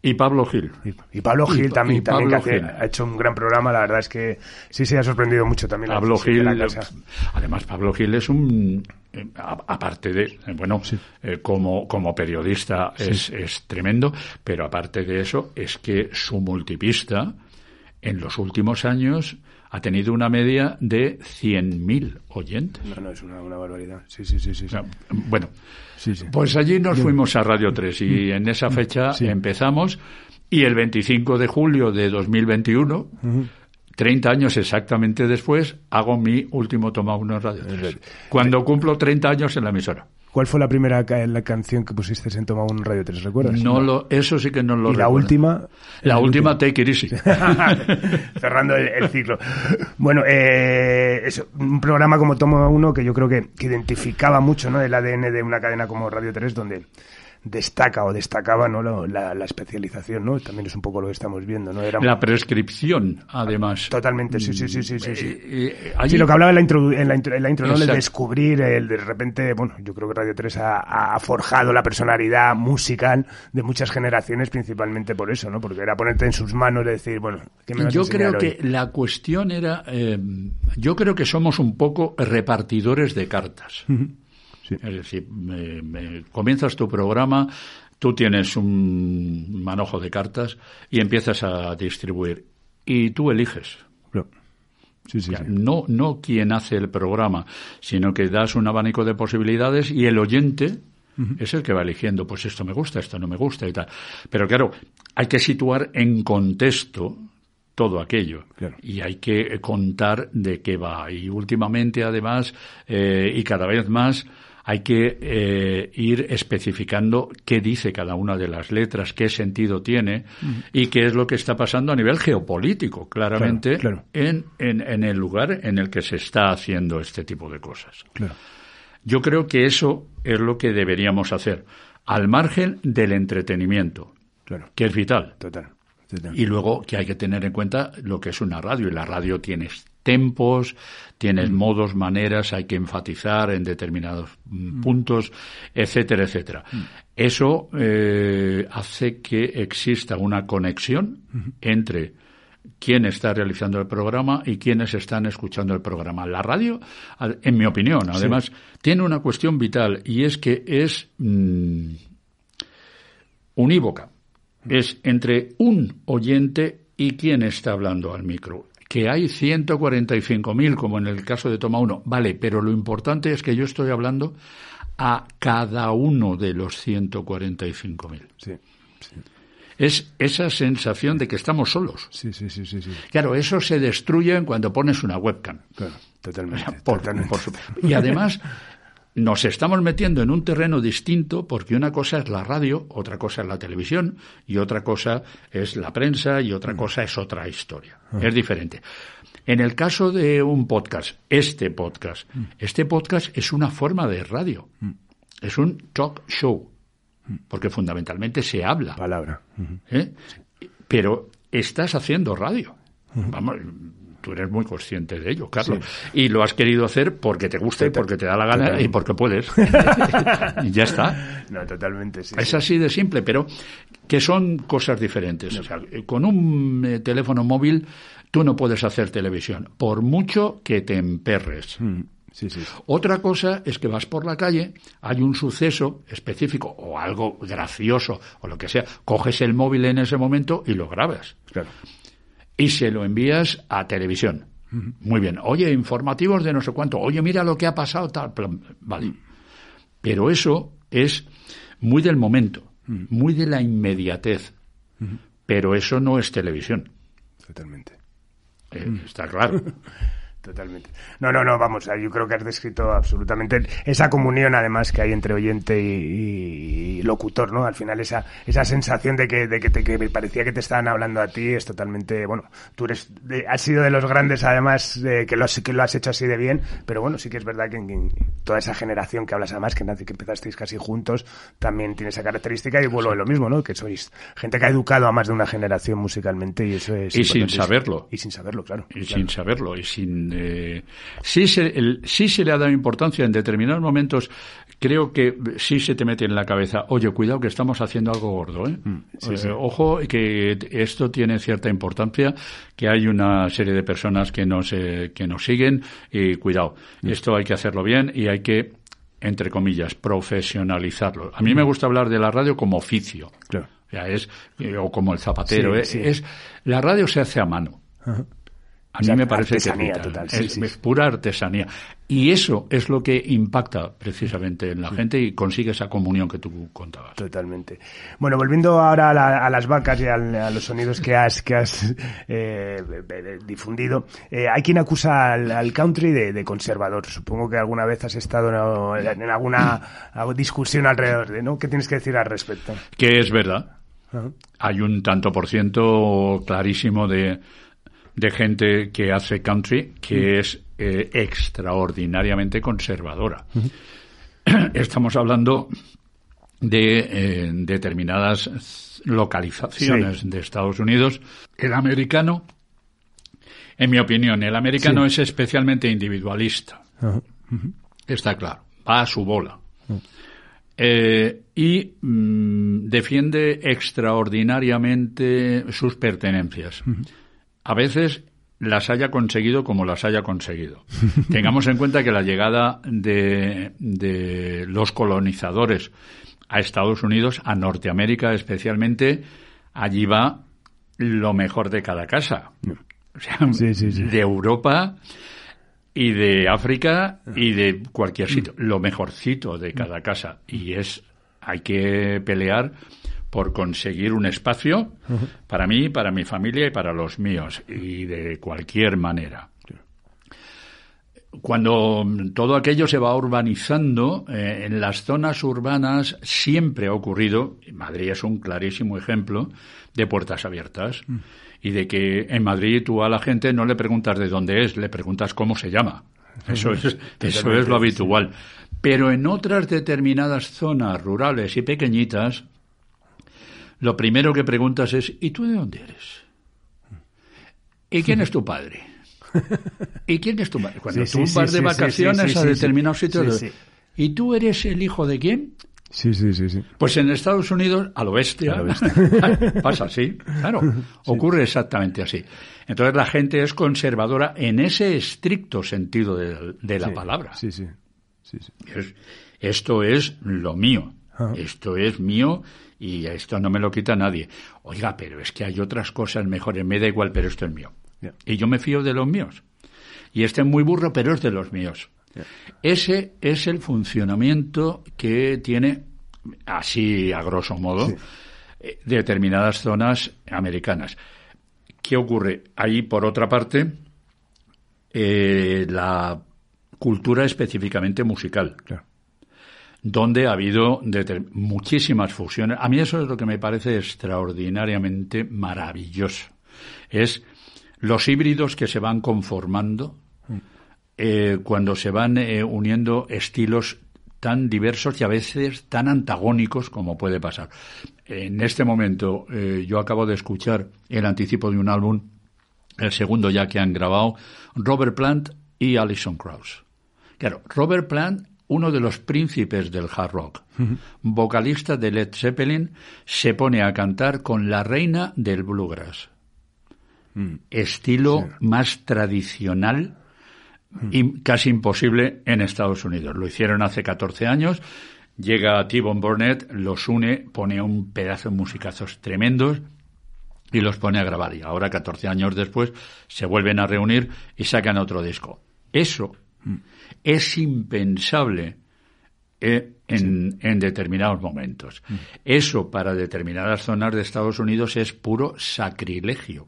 Y Pablo Gil. Y, Pablo Gil también, también que ha hecho un gran programa. La verdad es que sí se ha sorprendido mucho también. Pablo Gil, además Pablo Gil es un, eh, aparte de, eh, bueno, como, como periodista es, es tremendo, pero aparte de eso es que su multipista en los últimos años ha tenido una media de 100.000 oyentes. No, no, es una, barbaridad. Sí, sí, sí. sí, bueno, pues allí nos fuimos a Radio 3 y mm. en esa fecha empezamos y el 25 de julio de 2021, 30 años exactamente después, hago mi último toma uno en Radio 3. Cuando cumplo 30 años en la emisora. ¿Cuál fue la primera la canción que pusiste en Toma un Radio 3? ¿Recuerdas? No, Lo, eso sí que no lo ¿Y la última? La última, Take It Easy. Cerrando el, ciclo. Bueno, eh, es un programa como Toma Uno que yo creo que, que identificaba mucho ¿no? el ADN de una cadena como Radio 3, donde destaca o destacaba ¿no? la, la, especialización, ¿no? También es un poco lo que estamos viendo, ¿no? Era... La prescripción, además. Totalmente, sí, sí, sí, sí. Sí, sí. Eh, eh, lo que hablaba en la intro, en la intro, ¿no? El descubrir, el de repente, bueno, yo creo que Radio 3 ha, ha, forjado la personalidad musical de muchas generaciones principalmente por eso, ¿no? Porque era ponerte en sus manos y decir, bueno, ¿qué me vas Yo a creo hoy? que la cuestión era, eh, yo creo que somos un poco repartidores de cartas. Es decir, me, comienzas tu programa, tú tienes un manojo de cartas y empiezas a distribuir. Y tú eliges. Sí, sí, No, no quien hace el programa, sino que das un abanico de posibilidades y el oyente es el que va eligiendo, pues esto me gusta, esto no me gusta y tal. Pero claro, hay que situar en contexto todo aquello. Y hay que contar de qué va. Y últimamente, además, eh, y cada vez más, hay que eh, ir especificando qué dice cada una de las letras, qué sentido tiene y qué es lo que está pasando a nivel geopolítico, claramente, En, en, el lugar en el que se está haciendo este tipo de cosas. Yo creo que eso es lo que deberíamos hacer, al margen del entretenimiento, que es vital. Y luego que hay que tener en cuenta lo que es una radio, y la radio tiene tempos, tienes mm. modos, maneras, hay que enfatizar en determinados mm, mm. puntos, etcétera, etcétera. Eso eh, hace que exista una conexión entre quién está realizando el programa y quiénes están escuchando el programa. La radio, en mi opinión, además, tiene una cuestión vital y es que es unívoca. Es entre un oyente y quién está hablando al micro que hay 145.000, como en el caso de Toma 1, vale, pero lo importante es que yo estoy hablando a cada uno de los 145.000. Sí, sí. Es esa sensación de que estamos solos. Sí, sí, sí, sí, Claro, eso se destruye cuando pones una webcam. Claro, totalmente. totalmente. y además, nos estamos metiendo en un terreno distinto porque una cosa es la radio, otra cosa es la televisión y otra cosa es la prensa y otra mm. cosa es otra historia. Ah. Es diferente. En el caso de un podcast, este podcast, mm. este podcast es una forma de radio. Mm. Es un talk show. Porque fundamentalmente se habla. Palabra. ¿Eh? Pero estás haciendo radio. Vamos, tú eres muy consciente de ello, Carlos. Y lo has querido hacer porque te gusta y porque te da la gana y porque puedes. y ya está. No, totalmente, sí. Es así de simple, pero que son cosas diferentes. O sea, con un eh, teléfono móvil tú no puedes hacer televisión, por mucho que te emperres. Mm, sí, sí. Otra cosa es que vas por la calle, hay un suceso específico o algo gracioso o lo que sea, coges el móvil en ese momento y lo grabas. Claro y se lo envías a televisión. Muy bien. Oye, informativos de no sé cuánto. Oye, mira lo que ha pasado, tal. Vale. Pero eso es muy del momento, muy de la inmediatez. Pero eso no es televisión. Totalmente. Eh, está claro. Totalmente. No, no, no, vamos, yo creo que has descrito absolutamente esa comunión además que hay entre oyente y, locutor, ¿no? Al final esa, esa sensación de que, de que, te, que parecía que te estaban hablando a ti es totalmente, bueno, tú eres, has sido de los grandes además que, lo has, que lo has hecho así de bien, pero bueno, sí que es verdad que, en, toda esa generación que hablas además, que, que empezasteis casi juntos, también tiene esa característica y vuelvo a lo mismo, ¿no? Que sois gente que ha educado a más de una generación musicalmente y eso es... Y sin saberlo. Y sin saberlo, claro. Y sin saberlo, y sin eh, sí, se, sí se le ha dado importancia en determinados momentos. Creo que sí se te mete en la cabeza, oye, cuidado que estamos haciendo algo gordo. ¿eh? Mm, eh ojo, que esto tiene cierta importancia, que hay una serie de personas que nos, que nos siguen y cuidado, mm. esto hay que hacerlo bien y hay que entre comillas, profesionalizarlo. A mí me mm. gusta hablar de la radio como oficio. Claro. es, o como el zapatero. ¿eh? es, la radio se hace a mano. A mí me parece que es, total, es, pura artesanía. Y eso es lo que impacta precisamente en la gente y consigue esa comunión que tú contabas. Totalmente. Bueno, volviendo ahora a, las vacas y a, los sonidos que has, que has eh, difundido, eh, hay quien acusa al, country de, conservador. Supongo que alguna vez has estado en, alguna discusión alrededor de, ¿no? ¿Qué tienes que decir al respecto? Que es verdad. Hay un tanto por ciento clarísimo de de gente que hace country que es eh, extraordinariamente conservadora. Estamos hablando de eh, determinadas localizaciones de Estados Unidos. El americano, en mi opinión, el americano es especialmente individualista. Está claro, va a su bola. Eh, y mm, defiende extraordinariamente sus pertenencias a veces las haya conseguido como las haya conseguido. Tengamos en cuenta que la llegada de, de, los colonizadores a Estados Unidos, a Norteamérica especialmente, allí va lo mejor de cada casa. O sea, de Europa y de África y de cualquier sitio. Lo mejorcito de cada casa. Y es, hay que pelear por conseguir un espacio para mí, para mi familia y para los míos, y de cualquier manera. Cuando todo aquello se va urbanizando, eh, en las zonas urbanas siempre ha ocurrido, y Madrid es un clarísimo ejemplo, de puertas abiertas. Mm. Y de que en Madrid tú a la gente no le preguntas de dónde es, le preguntas cómo se llama. Eso es, eso es lo habitual. Pero en otras determinadas zonas rurales y pequeñitas, lo primero que preguntas es, ¿y tú de dónde eres? ¿Y quién es tu padre? ¿Y quién es tu padre? Cuando tú vas de vacaciones a determinados sitios, ¿y tú eres el hijo de quién? Sí, sí, sí, sí. Pues en Estados Unidos, a lo bestia, pasa así, claro, ocurre exactamente así. Entonces la gente es conservadora en ese estricto sentido de, la palabra. Sí, sí. esto es lo mío, esto es mío y esto no me lo quita nadie. Oiga, pero es que hay otras cosas mejores, me da igual, pero esto es mío. Y yo me fío de los míos. Y este es muy burro, pero es de los míos. Ese es el funcionamiento que tiene, así a grosso modo, eh, determinadas zonas americanas. ¿Qué ocurre? Ahí, por otra parte, eh, la cultura específicamente musical donde ha habido muchísimas fusiones. A mí eso es lo que me parece extraordinariamente maravilloso. Es los híbridos que se van conformando eh, cuando se van eh, uniendo estilos tan diversos y a veces tan antagónicos como puede pasar. En este momento eh, yo acabo de escuchar el anticipo de un álbum, el segundo ya que han grabado, Robert Plant y Alison Krauss. Claro, Robert Plant uno de los príncipes del hard rock, vocalista de Led Zeppelin, se pone a cantar con la reina del bluegrass. Mm. Estilo más tradicional y casi imposible en Estados Unidos. Lo hicieron hace 14 años. Llega T-Bone Burnett, los une, pone un pedazo de musicazos tremendos y los pone a grabar. Y ahora, 14 años después, se vuelven a reunir y sacan otro disco. Eso mm es impensable eh, en, determinados momentos. Mm. Eso para determinadas zonas de Estados Unidos es puro sacrilegio.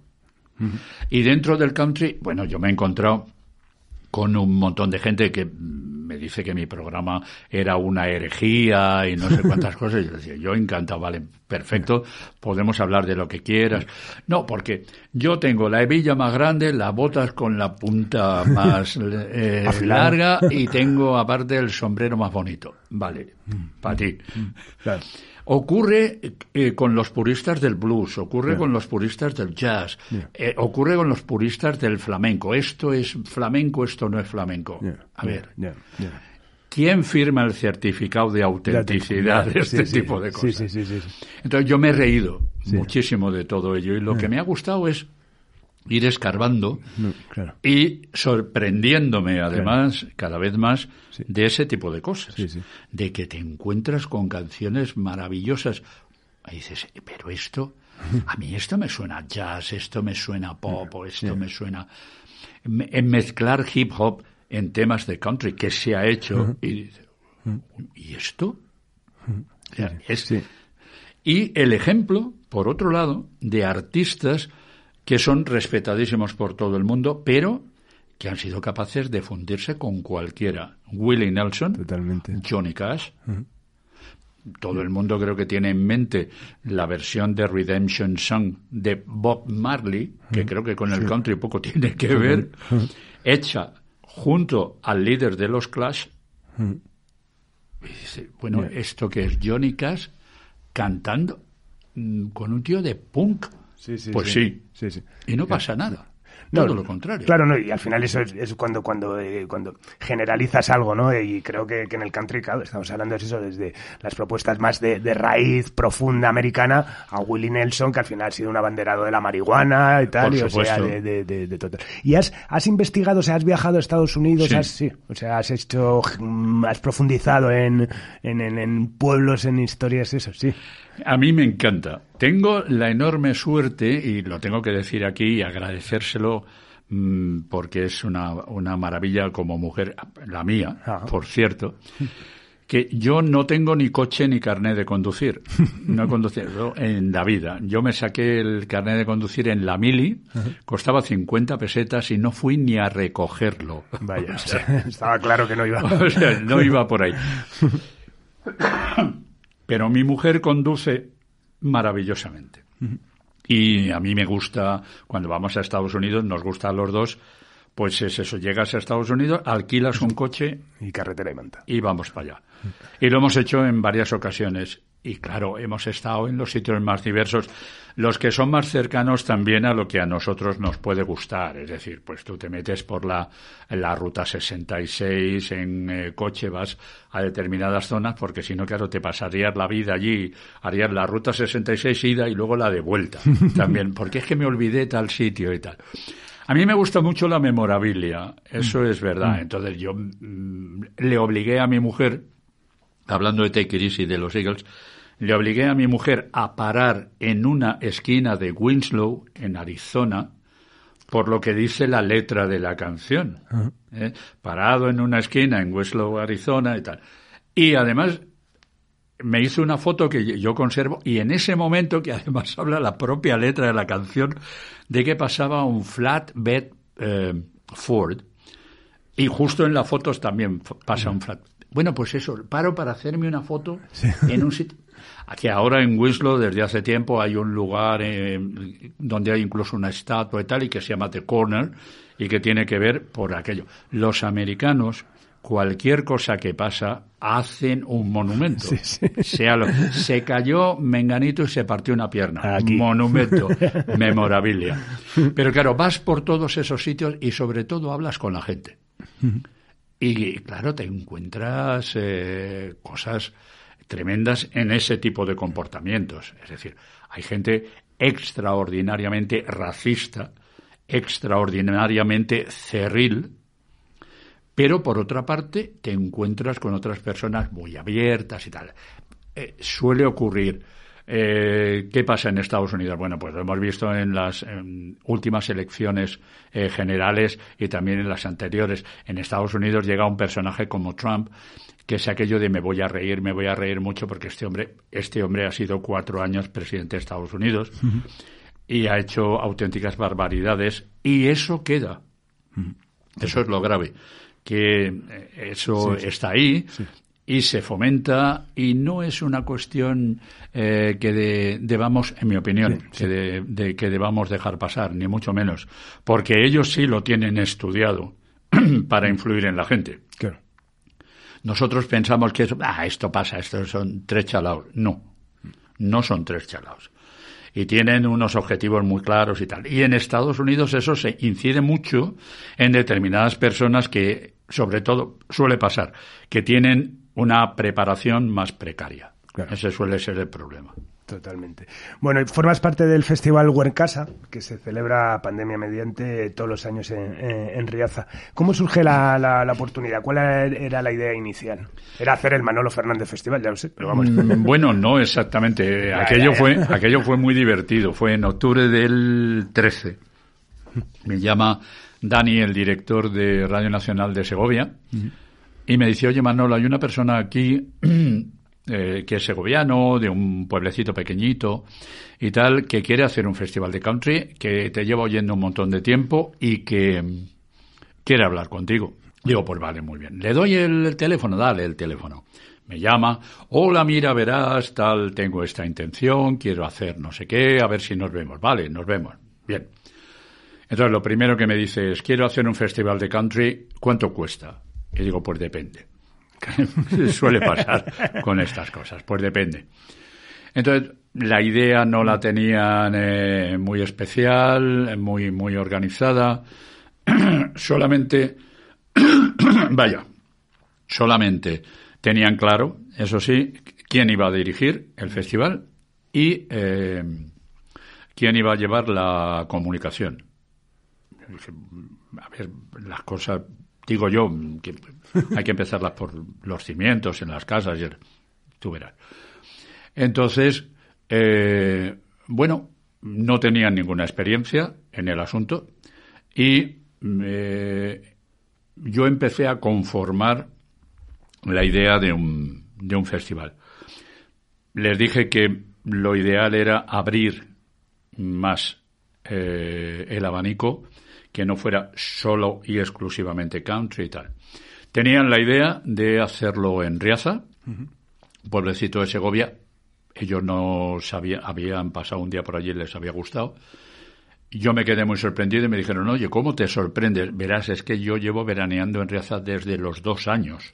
Mm. Y dentro del country, bueno, yo me he encontrado con un montón de gente que me dice que mi programa era una herejía y no sé cuántas cosas. Yo decía, yo encantado, vale, perfecto, podemos hablar de lo que quieras. No, porque yo tengo la hebilla más grande, las botas con la punta más eh, larga y tengo aparte el sombrero más bonito. Vale, para ti. Claro. Ocurre eh, con los puristas del blues, ocurre con los puristas del jazz, eh, ocurre con los puristas del flamenco. Esto es flamenco, esto no es flamenco. A ver, ¿quién firma el certificado de autenticidad de este tipo de cosas? Entonces yo me he reído muchísimo de todo ello y lo que me ha gustado es ir escarbando y sorprendiéndome además cada vez más de ese tipo de cosas, de que te encuentras con canciones maravillosas. Y dices, pero esto, a mí esto me suena jazz, esto me suena pop, o esto me suena... en mezclar hip hop en temas de country, que se ha hecho. Y ¿y esto? Y el ejemplo, por otro lado, de artistas que son respetadísimos por todo el mundo, pero que han sido capaces de fundirse con cualquiera. Willie Nelson, Totalmente. Johnny Cash. Todo el mundo creo que tiene en mente la versión de Redemption Song de Bob Marley, que creo que con el country poco tiene que ver, hecha junto al líder de los Clash. Y dice, bueno, ¿esto que es Johnny Cash cantando mm, con un tío de punk? Pues sí. Y no pasa nada. No, Todo lo contrario. Claro, no, y al final eso es, cuando cuando eh, cuando generalizas algo, ¿no? Y creo que, en el country, claro, estamos hablando de eso desde las propuestas más de, raíz profunda americana a Willie Nelson, que al final ha sido un abanderado de la marihuana y tal, y, o sea, de, de, total. ¿Y has, has investigado, o sea, has viajado a Estados Unidos? Sí. Has, sí, o sea, has hecho, mm, has profundizado en, en, en pueblos, en historias, eso, sí. A mí me encanta. Tengo la enorme suerte, y lo tengo que decir aquí y agradecérselo mm, porque es una, una, maravilla como mujer, la mía, ah. por cierto, que yo no tengo ni coche ni carnet de conducir. No he conducido en la vida. Yo me saqué el carnet de conducir en la mili, costaba 50 pesetas y no fui ni a recogerlo. Vaya, estaba claro que no iba. O sea, no iba por ahí. Pero mi mujer conduce maravillosamente. Y a mí me gusta, cuando vamos a Estados Unidos, nos gusta a los dos, pues es eso, llegas a Estados Unidos, alquilas un coche. Y carretera y manta. Y vamos para allá. Y lo hemos hecho en varias ocasiones. Y claro, hemos estado en los sitios más diversos, los que son más cercanos también a lo que a nosotros nos puede gustar. Es decir, pues tú te metes por la, la ruta 66 en eh, coche, vas a determinadas zonas, porque si no, claro, te pasarías la vida allí, harías la ruta 66 ida y luego la de vuelta también, porque es que me olvidé tal sitio y tal. A mí me gusta mucho la memorabilia, eso es verdad. Mm. Entonces yo mm, le obligué a mi mujer, hablando de Take It Easy de los Eagles, le obligué a mi mujer a parar en una esquina de Winslow, en Arizona, por lo que dice la letra de la canción. ¿eh? Parado en una esquina en Winslow, Arizona y tal. Y además me hizo una foto que yo conservo y en ese momento, que además habla la propia letra de la canción, de que pasaba un flatbed eh, Ford y justo en las fotos también pasa un flat. Bueno, pues eso, paro para hacerme una foto en un sitio. Aquí ahora en Winslow desde hace tiempo hay un lugar eh, donde hay incluso una estatua y tal y que se llama The Corner y que tiene que ver por aquello. Los americanos cualquier cosa que pasa hacen un monumento. se cayó Menganito y se partió una pierna. Monumento, memorabilia. Pero claro, vas por todos esos sitios y sobre todo hablas con la gente. Y claro, te encuentras eh, cosas tremendas en ese tipo de comportamientos. Es decir, hay gente extraordinariamente racista, extraordinariamente cerril, pero por otra parte te encuentras con otras personas muy abiertas y tal. Eh, suele ocurrir. Eh, ¿Qué pasa en Estados Unidos? Bueno, pues lo hemos visto en las últimas elecciones eh, generales y también en las anteriores. En Estados Unidos llega un personaje como Trump que es aquello de me voy a reír, me voy a reír mucho porque este hombre, este hombre ha sido cuatro años presidente de Estados Unidos y ha hecho auténticas barbaridades y eso queda. Eso es lo grave, que eh, eso está ahí y se fomenta y no es una cuestión eh, que debamos, en mi opinión, que, de, que debamos dejar pasar, ni mucho menos, porque ellos sí lo tienen estudiado para influir en la gente. Nosotros pensamos que ah, esto pasa, estos son tres chalaos. No, no son tres chalaos. Y tienen unos objetivos muy claros y tal. Y en Estados Unidos eso se incide mucho en determinadas personas que, sobre todo, suele pasar, que tienen una preparación más precaria. Ese suele ser el problema. Totalmente. Bueno, formas parte del Festival Huercasa, que se celebra pandemia mediante todos los años en, Riaza. ¿Cómo surge la, oportunidad? ¿Cuál era la idea inicial? Era hacer el Manolo Fernández Festival, ya lo sé, pero vamos. Mm, bueno, no exactamente. aquello, Fue, aquello fue muy divertido. Fue en octubre del 13. Me llama Dani, el director de Radio Nacional de Segovia, y me dice, oye Manolo, hay una persona aquí eh, que es segoviano, de un pueblecito pequeñito y tal, que quiere hacer un festival de country, que te lleva oyendo un montón de tiempo y que quiere hablar contigo. Digo, pues vale, muy bien. Le doy el teléfono, dale el teléfono. Me llama, hola, mira, verás, tal, tengo esta intención, quiero hacer no sé qué, a ver si nos vemos. Vale, nos vemos. Bien. Entonces, lo primero que me dice es, quiero hacer un festival de country, ¿cuánto cuesta? Y digo, pues depende. Suele pasar con estas cosas, pues depende. Entonces, la idea no la tenían eh, muy especial, muy, muy organizada. solamente, vaya, solamente tenían claro, eso sí, quién iba a dirigir el festival y eh, quién iba a llevar la comunicación. A ver, las cosas, digo yo, hay que empezarlas por los cimientos en las casas, y tú verás. Entonces, eh, bueno, no tenían ninguna experiencia en el asunto y eh, yo empecé a conformar la idea de un, de un festival. Les dije que lo ideal era abrir más eh, el abanico, que no fuera solo y exclusivamente country y tal. Tenían la idea de hacerlo en Riaza, pueblecito de Segovia. Ellos no sabían, habían pasado un día por allí y les había gustado. Yo me quedé muy sorprendido y me dijeron, oye, ¿cómo te sorprendes? Verás, es que yo llevo veraneando en Riaza desde los dos años.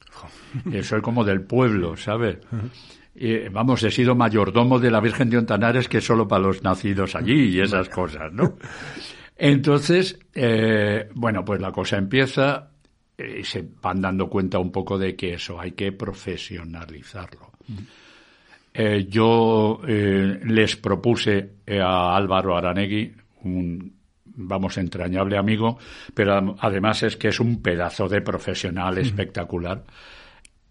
Soy como del pueblo, ¿sabes? Y, vamos, he sido mayordomo de la Virgen de Ontanares que solo para los nacidos allí y esas cosas, ¿no? Entonces, eh, bueno, pues la cosa empieza y se van dando cuenta un poco de que eso hay que profesionalizarlo. Eh, yo eh, les propuse a Álvaro Aranegui, un vamos entrañable amigo, pero además es que es un pedazo de profesional espectacular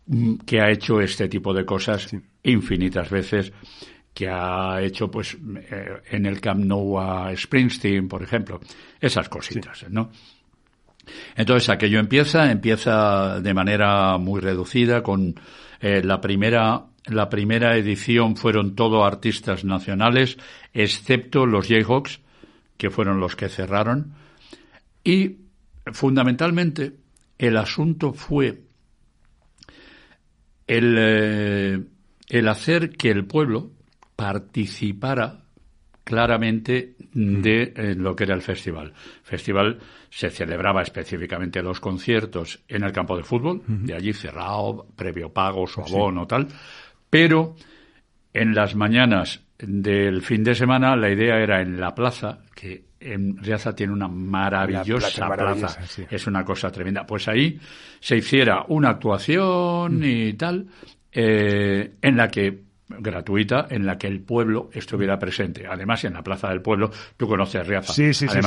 mm, que ha hecho este tipo de cosas infinitas veces que ha hecho pues eh, en el Camp Nou a Springsteen, por ejemplo, esas cositas, ¿no? Entonces aquello empieza, empieza de manera muy reducida con eh, la primera la primera edición fueron todo artistas nacionales, excepto los Jayhawks, que fueron los que cerraron. Y fundamentalmente el asunto fue el, eh, el hacer que el pueblo participara claramente de eh, lo que era el festival. Festival se celebraba específicamente los conciertos en el campo de fútbol, de allí cerrado, previo pago, su abono, tal, pero en las mañanas del fin de semana la idea era en la plaza, que en Riaza tiene una maravillosa plaza, es una cosa tremenda, pues ahí se hiciera una actuación y tal, eh, en la que gratuita en la que el pueblo estuviera presente. Además, en la Plaza del Pueblo, tú conoces Riaza. Sí, sí, sí.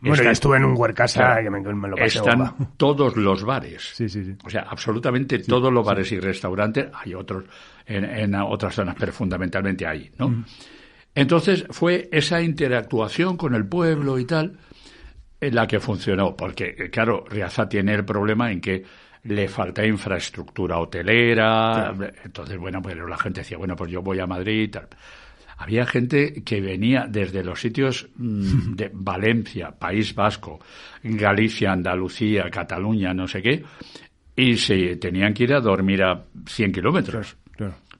Bueno, ya estuve en un huercasa y me, lo pasé Están todos los bares. Sí, sí, sí. O sea, absolutamente todos los bares y restaurantes. Hay otros en, otras zonas, pero fundamentalmente ahí, ¿no? Entonces, fue esa interactuación con el pueblo y tal en la que funcionó. Porque, claro, Riaza tiene el problema en que le falta infraestructura hotelera. Entonces, bueno, pues la gente decía, bueno, pues yo voy a Madrid y tal. Había gente que venía desde los sitios mm, de Valencia, País Vasco, Galicia, Andalucía, Cataluña, no sé qué, y se tenían que ir a dormir a 100 kilómetros.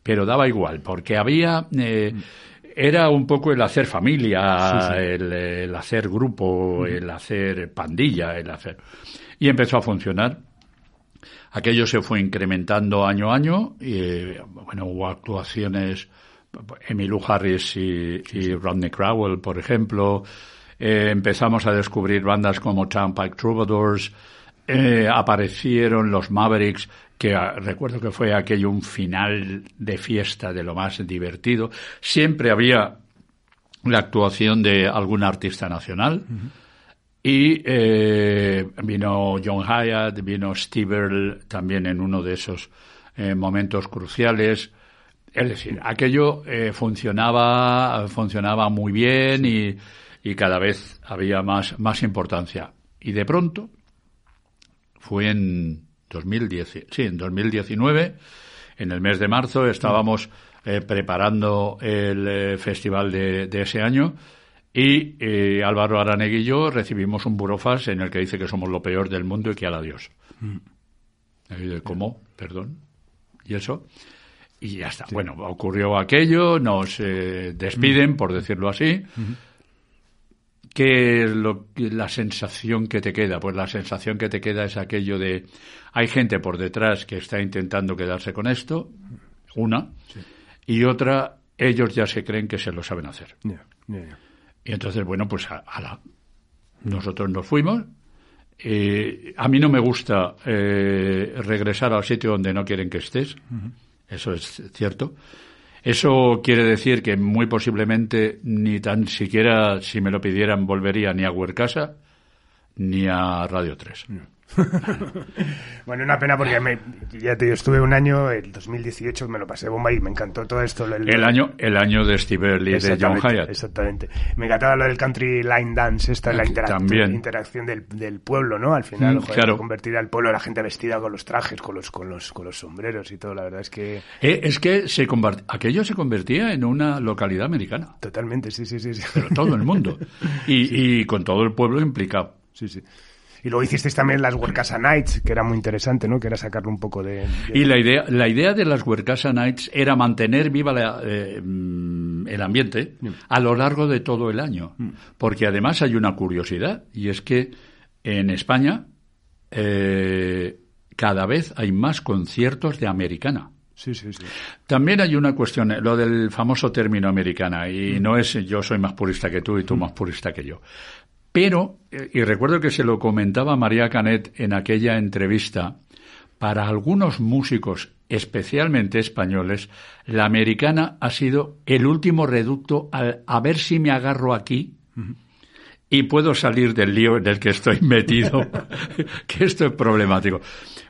Pero daba igual, porque había... Eh, era un poco el hacer familia, El, hacer grupo, el hacer pandilla, el hacer... Y empezó a funcionar. Aquello se fue incrementando año a año y, bueno, hubo actuaciones, Emmylou Harris y, Rodney Crowell, por ejemplo. Eh, empezamos a descubrir bandas como Turnpike Troubadours. Eh, aparecieron los Mavericks, que ah, recuerdo que fue aquello un final de fiesta de lo más divertido. Siempre había la actuación de algún artista nacional. Y eh, vino John Hyatt, vino Steve también en uno de esos eh, momentos cruciales. Es decir, aquello eh, funcionaba, funcionaba muy bien y, y, cada vez había más, más importancia. Y de pronto, fue en 2010, sí, en 2019, en el mes de marzo, estábamos eh, preparando el eh, festival de, ese año y eh, Álvaro Aranegui y yo recibimos un burofax en el que dice que somos lo peor del mundo y que al adiós. Mm. ¿Cómo? Perdón. ¿Y eso? Y ya está. Bueno, ocurrió aquello, nos despiden, mm. por decirlo así. Mm-hmm. ¿Qué es lo, la sensación que te queda? Pues la sensación que te queda es aquello de hay gente por detrás que está intentando quedarse con esto, una, y otra, ellos ya se creen que se lo saben hacer. Y entonces, bueno, pues a, la, nosotros nos fuimos. Eh, a mí no me gusta eh, regresar al sitio donde no quieren que estés, eso es cierto. Eso quiere decir que muy posiblemente ni tan siquiera, si me lo pidieran, volvería ni a Huercasa ni a Radio 3. bueno, una pena porque ya te estuve un año, el 2018 me lo pasé bomba y me encantó todo esto. El, año el año de Steve Early de John Hyatt. Exactamente. Me encantaba lo del country line dance, esta la interacción del, del, pueblo, ¿no? Al final, mm, convertir al pueblo la gente vestida con los trajes, con los con los con los sombreros y todo, la verdad es que eh, es que se aquello se convertía en una localidad americana. Totalmente, sí, sí, sí, sí. Pero todo el mundo y, y con todo el pueblo implicado. Sí, sí. Y luego hicisteis también las Huercasa Nights, que era muy interesante, ¿no? Que era sacarle un poco de... Y la idea, la idea de las Huercasa Nights era mantener viva eh, mm, el ambiente a lo largo de todo el año. Mm. Porque además hay una curiosidad, y es que en España eh, cada vez hay más conciertos de americana. Sí, sí, sí. También hay una cuestión, lo del famoso término americana, y mm. no es yo soy más purista que tú y tú más purista que yo. Pero, eh, y recuerdo que se lo comentaba María Canet en aquella entrevista, para algunos músicos, especialmente españoles, la americana ha sido el último reducto al a ver si me agarro aquí y puedo salir del lío en el que estoy metido, que esto es problemático.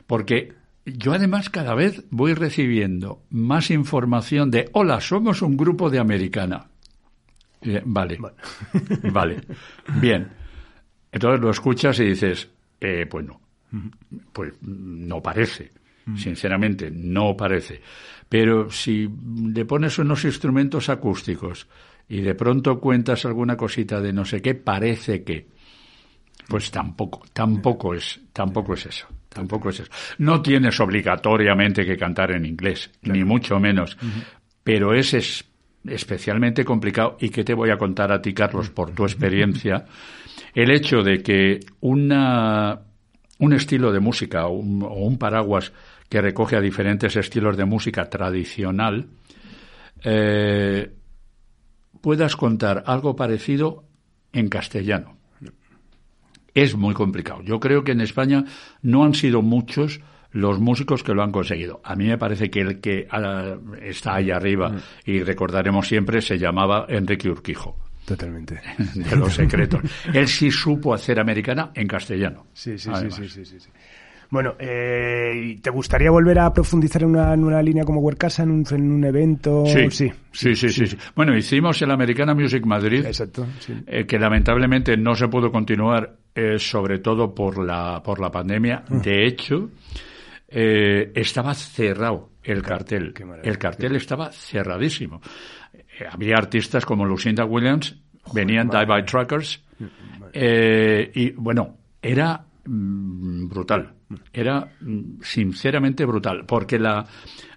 Porque yo además cada vez voy recibiendo más información de, hola, somos un grupo de americana. Vale. Vale. Bien. Entonces lo escuchas y dices, eh, pues no. Pues no parece. Sinceramente, no parece. Pero si le pones unos instrumentos acústicos y de pronto cuentas alguna cosita de no sé qué, parece que. Pues tampoco, tampoco es, tampoco es eso. Tampoco es eso. No tienes obligatoriamente que cantar en inglés, ni mucho menos. Pero es, es especialmente complicado y que te voy a contar a ti, Carlos, por tu experiencia, el hecho de que una, un estilo de música o un, paraguas que recoge a diferentes estilos de música tradicional, eh, puedas contar algo parecido en castellano. Es muy complicado. Yo creo que en España no han sido muchos los músicos que lo han conseguido. A mí me parece que el que ah, está ahí arriba mm. y recordaremos siempre se llamaba Enrique Urquijo. Totalmente. De los secretos. Él sí supo hacer americana en castellano. Sí, sí, sí, sí, sí, Bueno, eh, ¿te gustaría volver a profundizar en una, línea como Huercasa en un, en un evento? Sí sí sí, sí, Bueno, hicimos el Americana Music Madrid, Exacto, eh, que lamentablemente no se pudo continuar, eh, sobre todo por la, por la pandemia. Ah. De hecho, eh, estaba cerrado el cartel. El cartel estaba cerradísimo. Eh, había artistas como Lucinda Williams, venían Die by Truckers, eh, y bueno, era mm, brutal. Era mm, sinceramente brutal, porque la,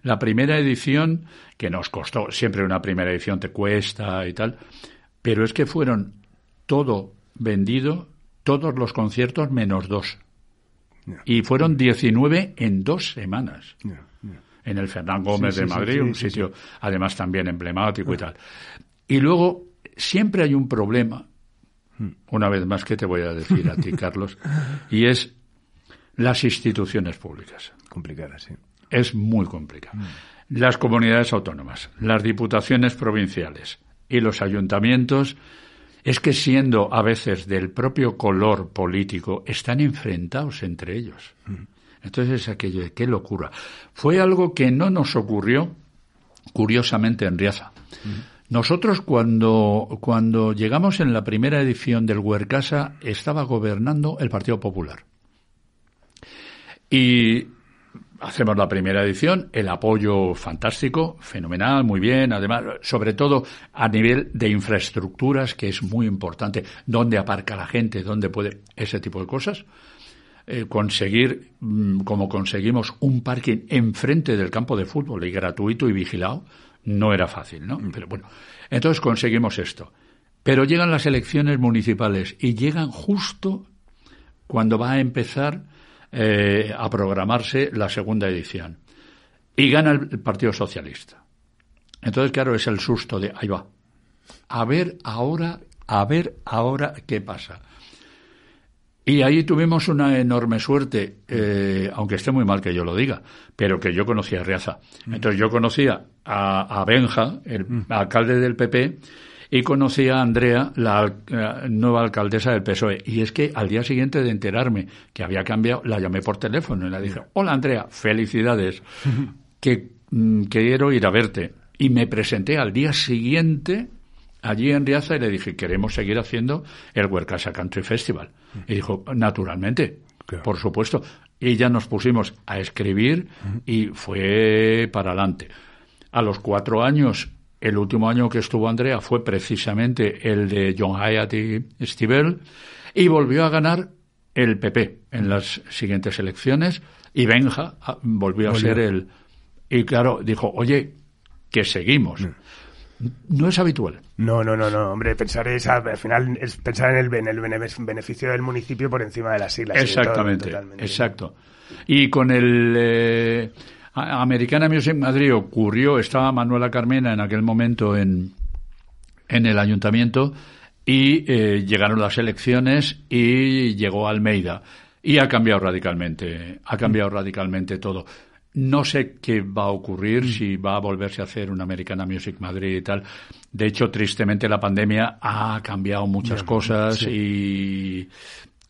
la primera edición, que nos costó, siempre una primera edición te cuesta y tal, pero es que fueron todo vendido, todos los conciertos menos dos. Y fueron 19 en dos semanas. En el Fernán Gómez de Madrid, un sitio además también emblemático y tal. Y luego siempre hay un problema, hmm. una vez más que te voy a decir a ti, Carlos, y es las instituciones públicas. Complicadas, sí. Es muy complicado. Hmm. Las comunidades autónomas, las diputaciones provinciales y los ayuntamientos es que siendo a veces del propio color político, están enfrentados entre ellos. Entonces es aquello de qué locura. Fue algo que no nos ocurrió, curiosamente, en Riaza. Nosotros cuando, cuando llegamos en la primera edición del Huercasa estaba gobernando el Partido Popular. Y hacemos la primera edición, el apoyo fantástico, fenomenal, muy bien, además, sobre todo a nivel de infraestructuras, que es muy importante, dónde aparca la gente, dónde puede, ese tipo de cosas. Eh, conseguir, mm, como conseguimos un parking enfrente del campo de fútbol y gratuito y vigilado, no era fácil, ¿no? Pero bueno, entonces conseguimos esto. Pero llegan las elecciones municipales y llegan justo cuando va a empezar eh, a programarse la segunda edición. Y gana el Partido Socialista. Entonces, claro, es el susto de, ahí va, a ver ahora, a ver ahora qué pasa. Y ahí tuvimos una enorme suerte, eh, aunque esté muy mal que yo lo diga, pero que yo conocía a Riaza. Mm. Entonces yo conocía a, a Benja, el mm. alcalde del PP, y conocí a Andrea, la, nueva alcaldesa del PSOE. Y es que al día siguiente de enterarme que había cambiado, la llamé por teléfono y le dije, hola Andrea, felicidades, que mm, quiero ir a verte. Y me presenté al día siguiente allí en Riaza y le dije, queremos seguir haciendo el Huercasa Country Festival. Y dijo, naturalmente, por supuesto. Y ya nos pusimos a escribir y fue para adelante. A los cuatro años el último año que estuvo Andrea fue precisamente el de John Hyatt y Stivel y volvió a ganar el PP en las siguientes elecciones y Benja ah, volvió a ser el... Y claro, dijo, oye, que seguimos. Mm. No es habitual. No, no, no, no. Hombre, pensar es, al final es pensar en el, en el beneficio del municipio por encima de las siglas. Exactamente, exacto. Y con el... Eh, Americana Music Madrid ocurrió, estaba Manuela Carmena en aquel momento en, en el ayuntamiento y eh, llegaron las elecciones y llegó Almeida y ha cambiado radicalmente, ha cambiado radicalmente todo. No sé qué va a ocurrir, mm. si va a volverse a hacer una Americana Music Madrid y tal. De hecho, tristemente la pandemia ha cambiado muchas cosas y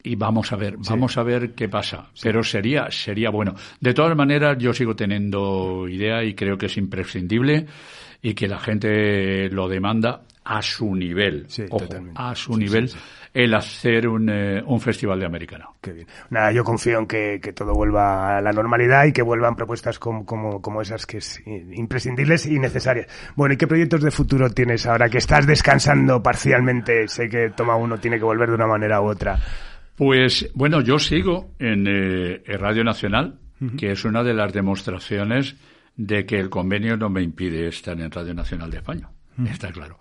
y vamos a ver, vamos a ver qué pasa. Pero sería, sería bueno. De todas maneras, yo sigo teniendo idea y creo que es imprescindible y que la gente lo demanda a su nivel, ojo, a su nivel, el hacer un, eh, un, festival de americano. Qué bien. Nada, yo confío en que, que, todo vuelva a la normalidad y que vuelvan propuestas como, como, como esas que es imprescindibles y necesarias. Bueno, ¿y qué proyectos de futuro tienes ahora que estás descansando parcialmente? Sé que toma uno tiene que volver de una manera u otra. Pues bueno, yo sigo en, eh, Radio Nacional, que es una de las demostraciones de que el convenio no me impide estar en Radio Nacional de España. Está claro.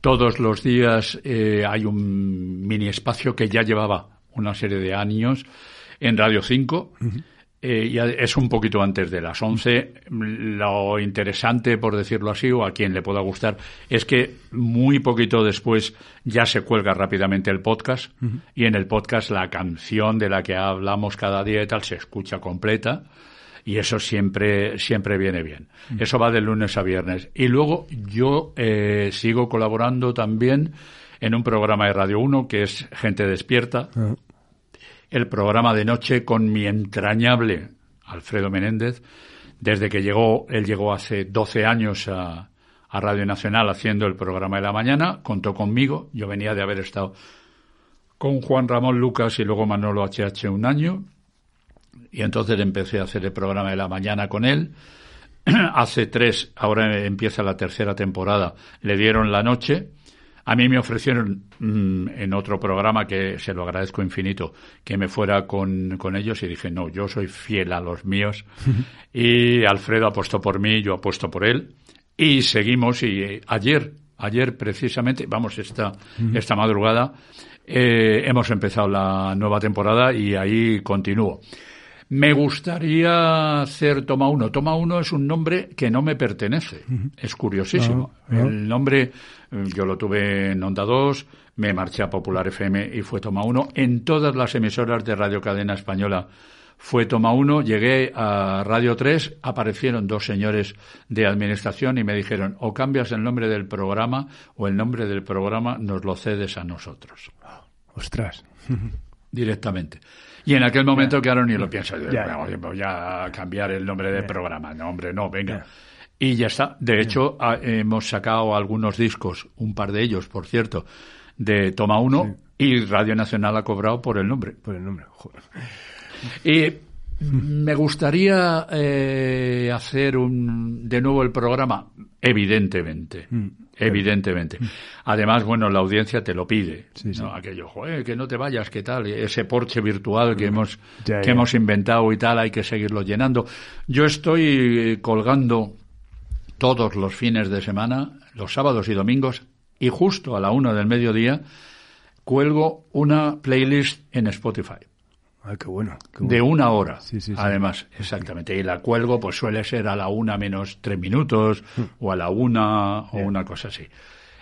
Todos los días eh, hay un mini espacio que ya llevaba una serie de años en Radio 5. Eh, ya es un poquito antes de las 11. Lo interesante, por decirlo así, o a quien le pueda gustar, es que muy poquito después ya se cuelga rápidamente el podcast y en el podcast la canción de la que hablamos cada día y tal se escucha completa y eso siempre, siempre viene bien. Eso va de lunes a viernes. Y luego yo eh, sigo colaborando también en un programa de Radio 1 que es Gente Despierta. Ah el programa de noche con mi entrañable Alfredo Menéndez. Desde que llegó, él llegó hace 12 años a, Radio Nacional haciendo el programa de la mañana, contó conmigo. Yo venía de haber estado con Juan Ramón Lucas y luego Manolo HH un año. Y entonces empecé a hacer el programa de la mañana con él. Hace tres, ahora empieza la tercera temporada, le dieron la noche a mí me ofrecieron mm, en otro programa, que se lo agradezco infinito, que me fuera con, con ellos y dije, no, yo soy fiel a los míos. y Alfredo apostó por mí, yo apuesto por él. Y seguimos y eh, ayer, ayer precisamente, vamos, esta, esta madrugada, eh, hemos empezado la nueva temporada y ahí continúo. Me gustaría hacer Toma Uno. Toma Uno es un nombre que no me pertenece. Es curiosísimo. Ah, ah. El nombre, eh, yo lo tuve en Onda 2, me marché a Popular FM y fue Toma Uno. En todas las emisoras de Radio Cadena Española fue Toma Uno. Llegué a Radio 3, aparecieron dos señores de administración y me dijeron, o cambias el nombre del programa o el nombre del programa nos lo cedes a nosotros. Ostras. Directamente. Y en aquel momento, claro, ni lo pienso. Yo, voy a cambiar el nombre del programa. No, hombre, no, venga. Y ya está. De hecho, hemos sacado algunos discos, un par de ellos, por cierto, de Toma Uno, y Radio Nacional ha cobrado por el nombre. Por el nombre, joder. Y me gustaría eh, hacer un, de nuevo el programa, evidentemente. Mm. Evidentemente. Mm. Además, bueno, la audiencia te lo pide. Aquello, joder, que no te vayas, ¿qué tal? Ese porche virtual que mm. hemos, que hemos inventado y tal, hay que seguirlo llenando. Yo estoy colgando todos los fines de semana, los sábados y domingos, y justo a la una del mediodía, cuelgo una playlist en Spotify. Qué bueno, De una hora, además, exactamente. Y la cuelgo, pues suele ser a la una menos tres minutos, hmm. o a la una, o una cosa así.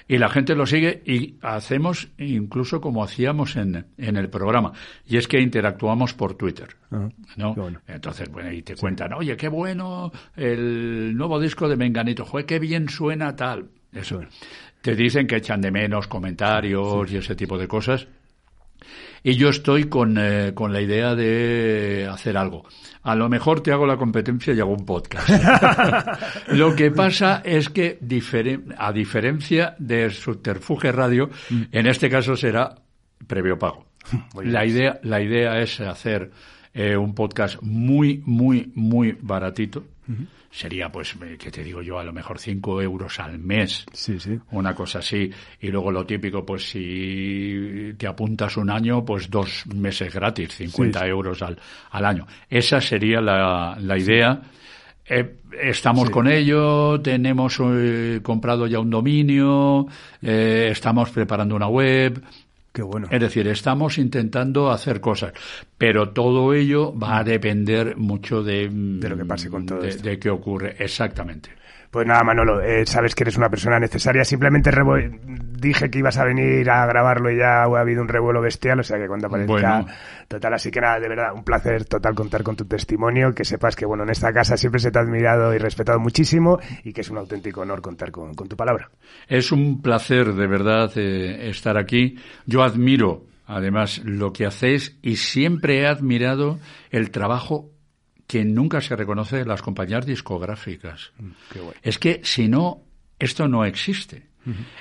Y la gente lo sigue y hacemos incluso como hacíamos en, en el programa. Y es que interactuamos por Twitter. Ah, ¿no? Entonces, bueno, y te cuentan, oye, qué bueno el nuevo disco de Menganito, joder, qué bien suena tal. Eso. Te dicen que echan de menos comentarios y ese tipo de cosas. Y yo estoy con, eh, con la idea de hacer algo. A lo mejor te hago la competencia y hago un podcast. lo que pasa es que, a diferencia de Subterfuge Radio, mm. en este caso será previo pago. La idea, la idea es hacer eh, un podcast muy, muy, muy baratito sería, pues, eh, ¿qué te digo yo? A lo mejor 5 euros al mes. Sí, sí. Una cosa así. Y luego lo típico, pues, si te apuntas un año, pues dos meses gratis, 50 euros al, al año. Esa sería la, la idea. Eh, estamos con ello, tenemos eh, comprado ya un dominio, estamos preparando una web, bueno. Es decir, estamos intentando hacer cosas, pero todo ello va a depender mucho de, de lo que pase con todo de, esto. de qué ocurre, exactamente. Pues nada, Manolo, eh, sabes que eres una persona necesaria. Simplemente dije que ibas a venir a grabarlo y ya ha habido un revuelo bestial, o sea que cuando aparezca total. Así que nada, de verdad, un placer total contar con tu testimonio. Que sepas que, bueno, en esta casa siempre se te ha admirado y respetado muchísimo y que es un auténtico honor contar con, tu palabra. Es un placer, de verdad, eh, estar aquí. Yo admiro, además, lo que hacéis y siempre he admirado el trabajo que nunca se reconoce en las compañías discográficas. Mm, es que si no, esto no existe.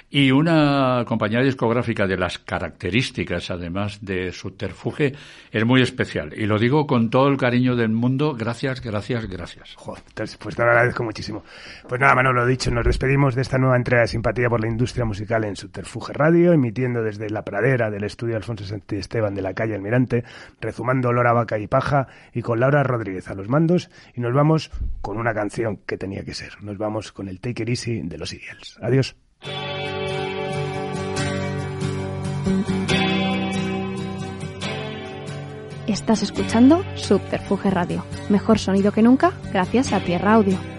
Y una compañía discográfica de las características, además de subterfuge, es muy especial. Y lo digo con todo el cariño del mundo. Gracias, gracias, gracias. Joder, pues te lo agradezco muchísimo. Pues nada, Manolo, lo dicho, nos despedimos de esta nueva entrega de Simpatía por la Industria Musical en Subterfuge Radio, emitiendo desde la pradera del estudio Alfonso Santi Esteban de la calle Almirante, rezumando olor a vaca y paja, y con Laura Rodríguez a los mandos. Y nos vamos con una canción que tenía que ser. Nos vamos con el Take It Easy de los Eagles. Adiós. Estás escuchando Subterfuge Radio. Mejor sonido que nunca gracias a Tierra Audio.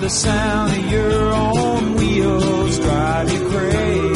The sound of your own wheels drive you crazy.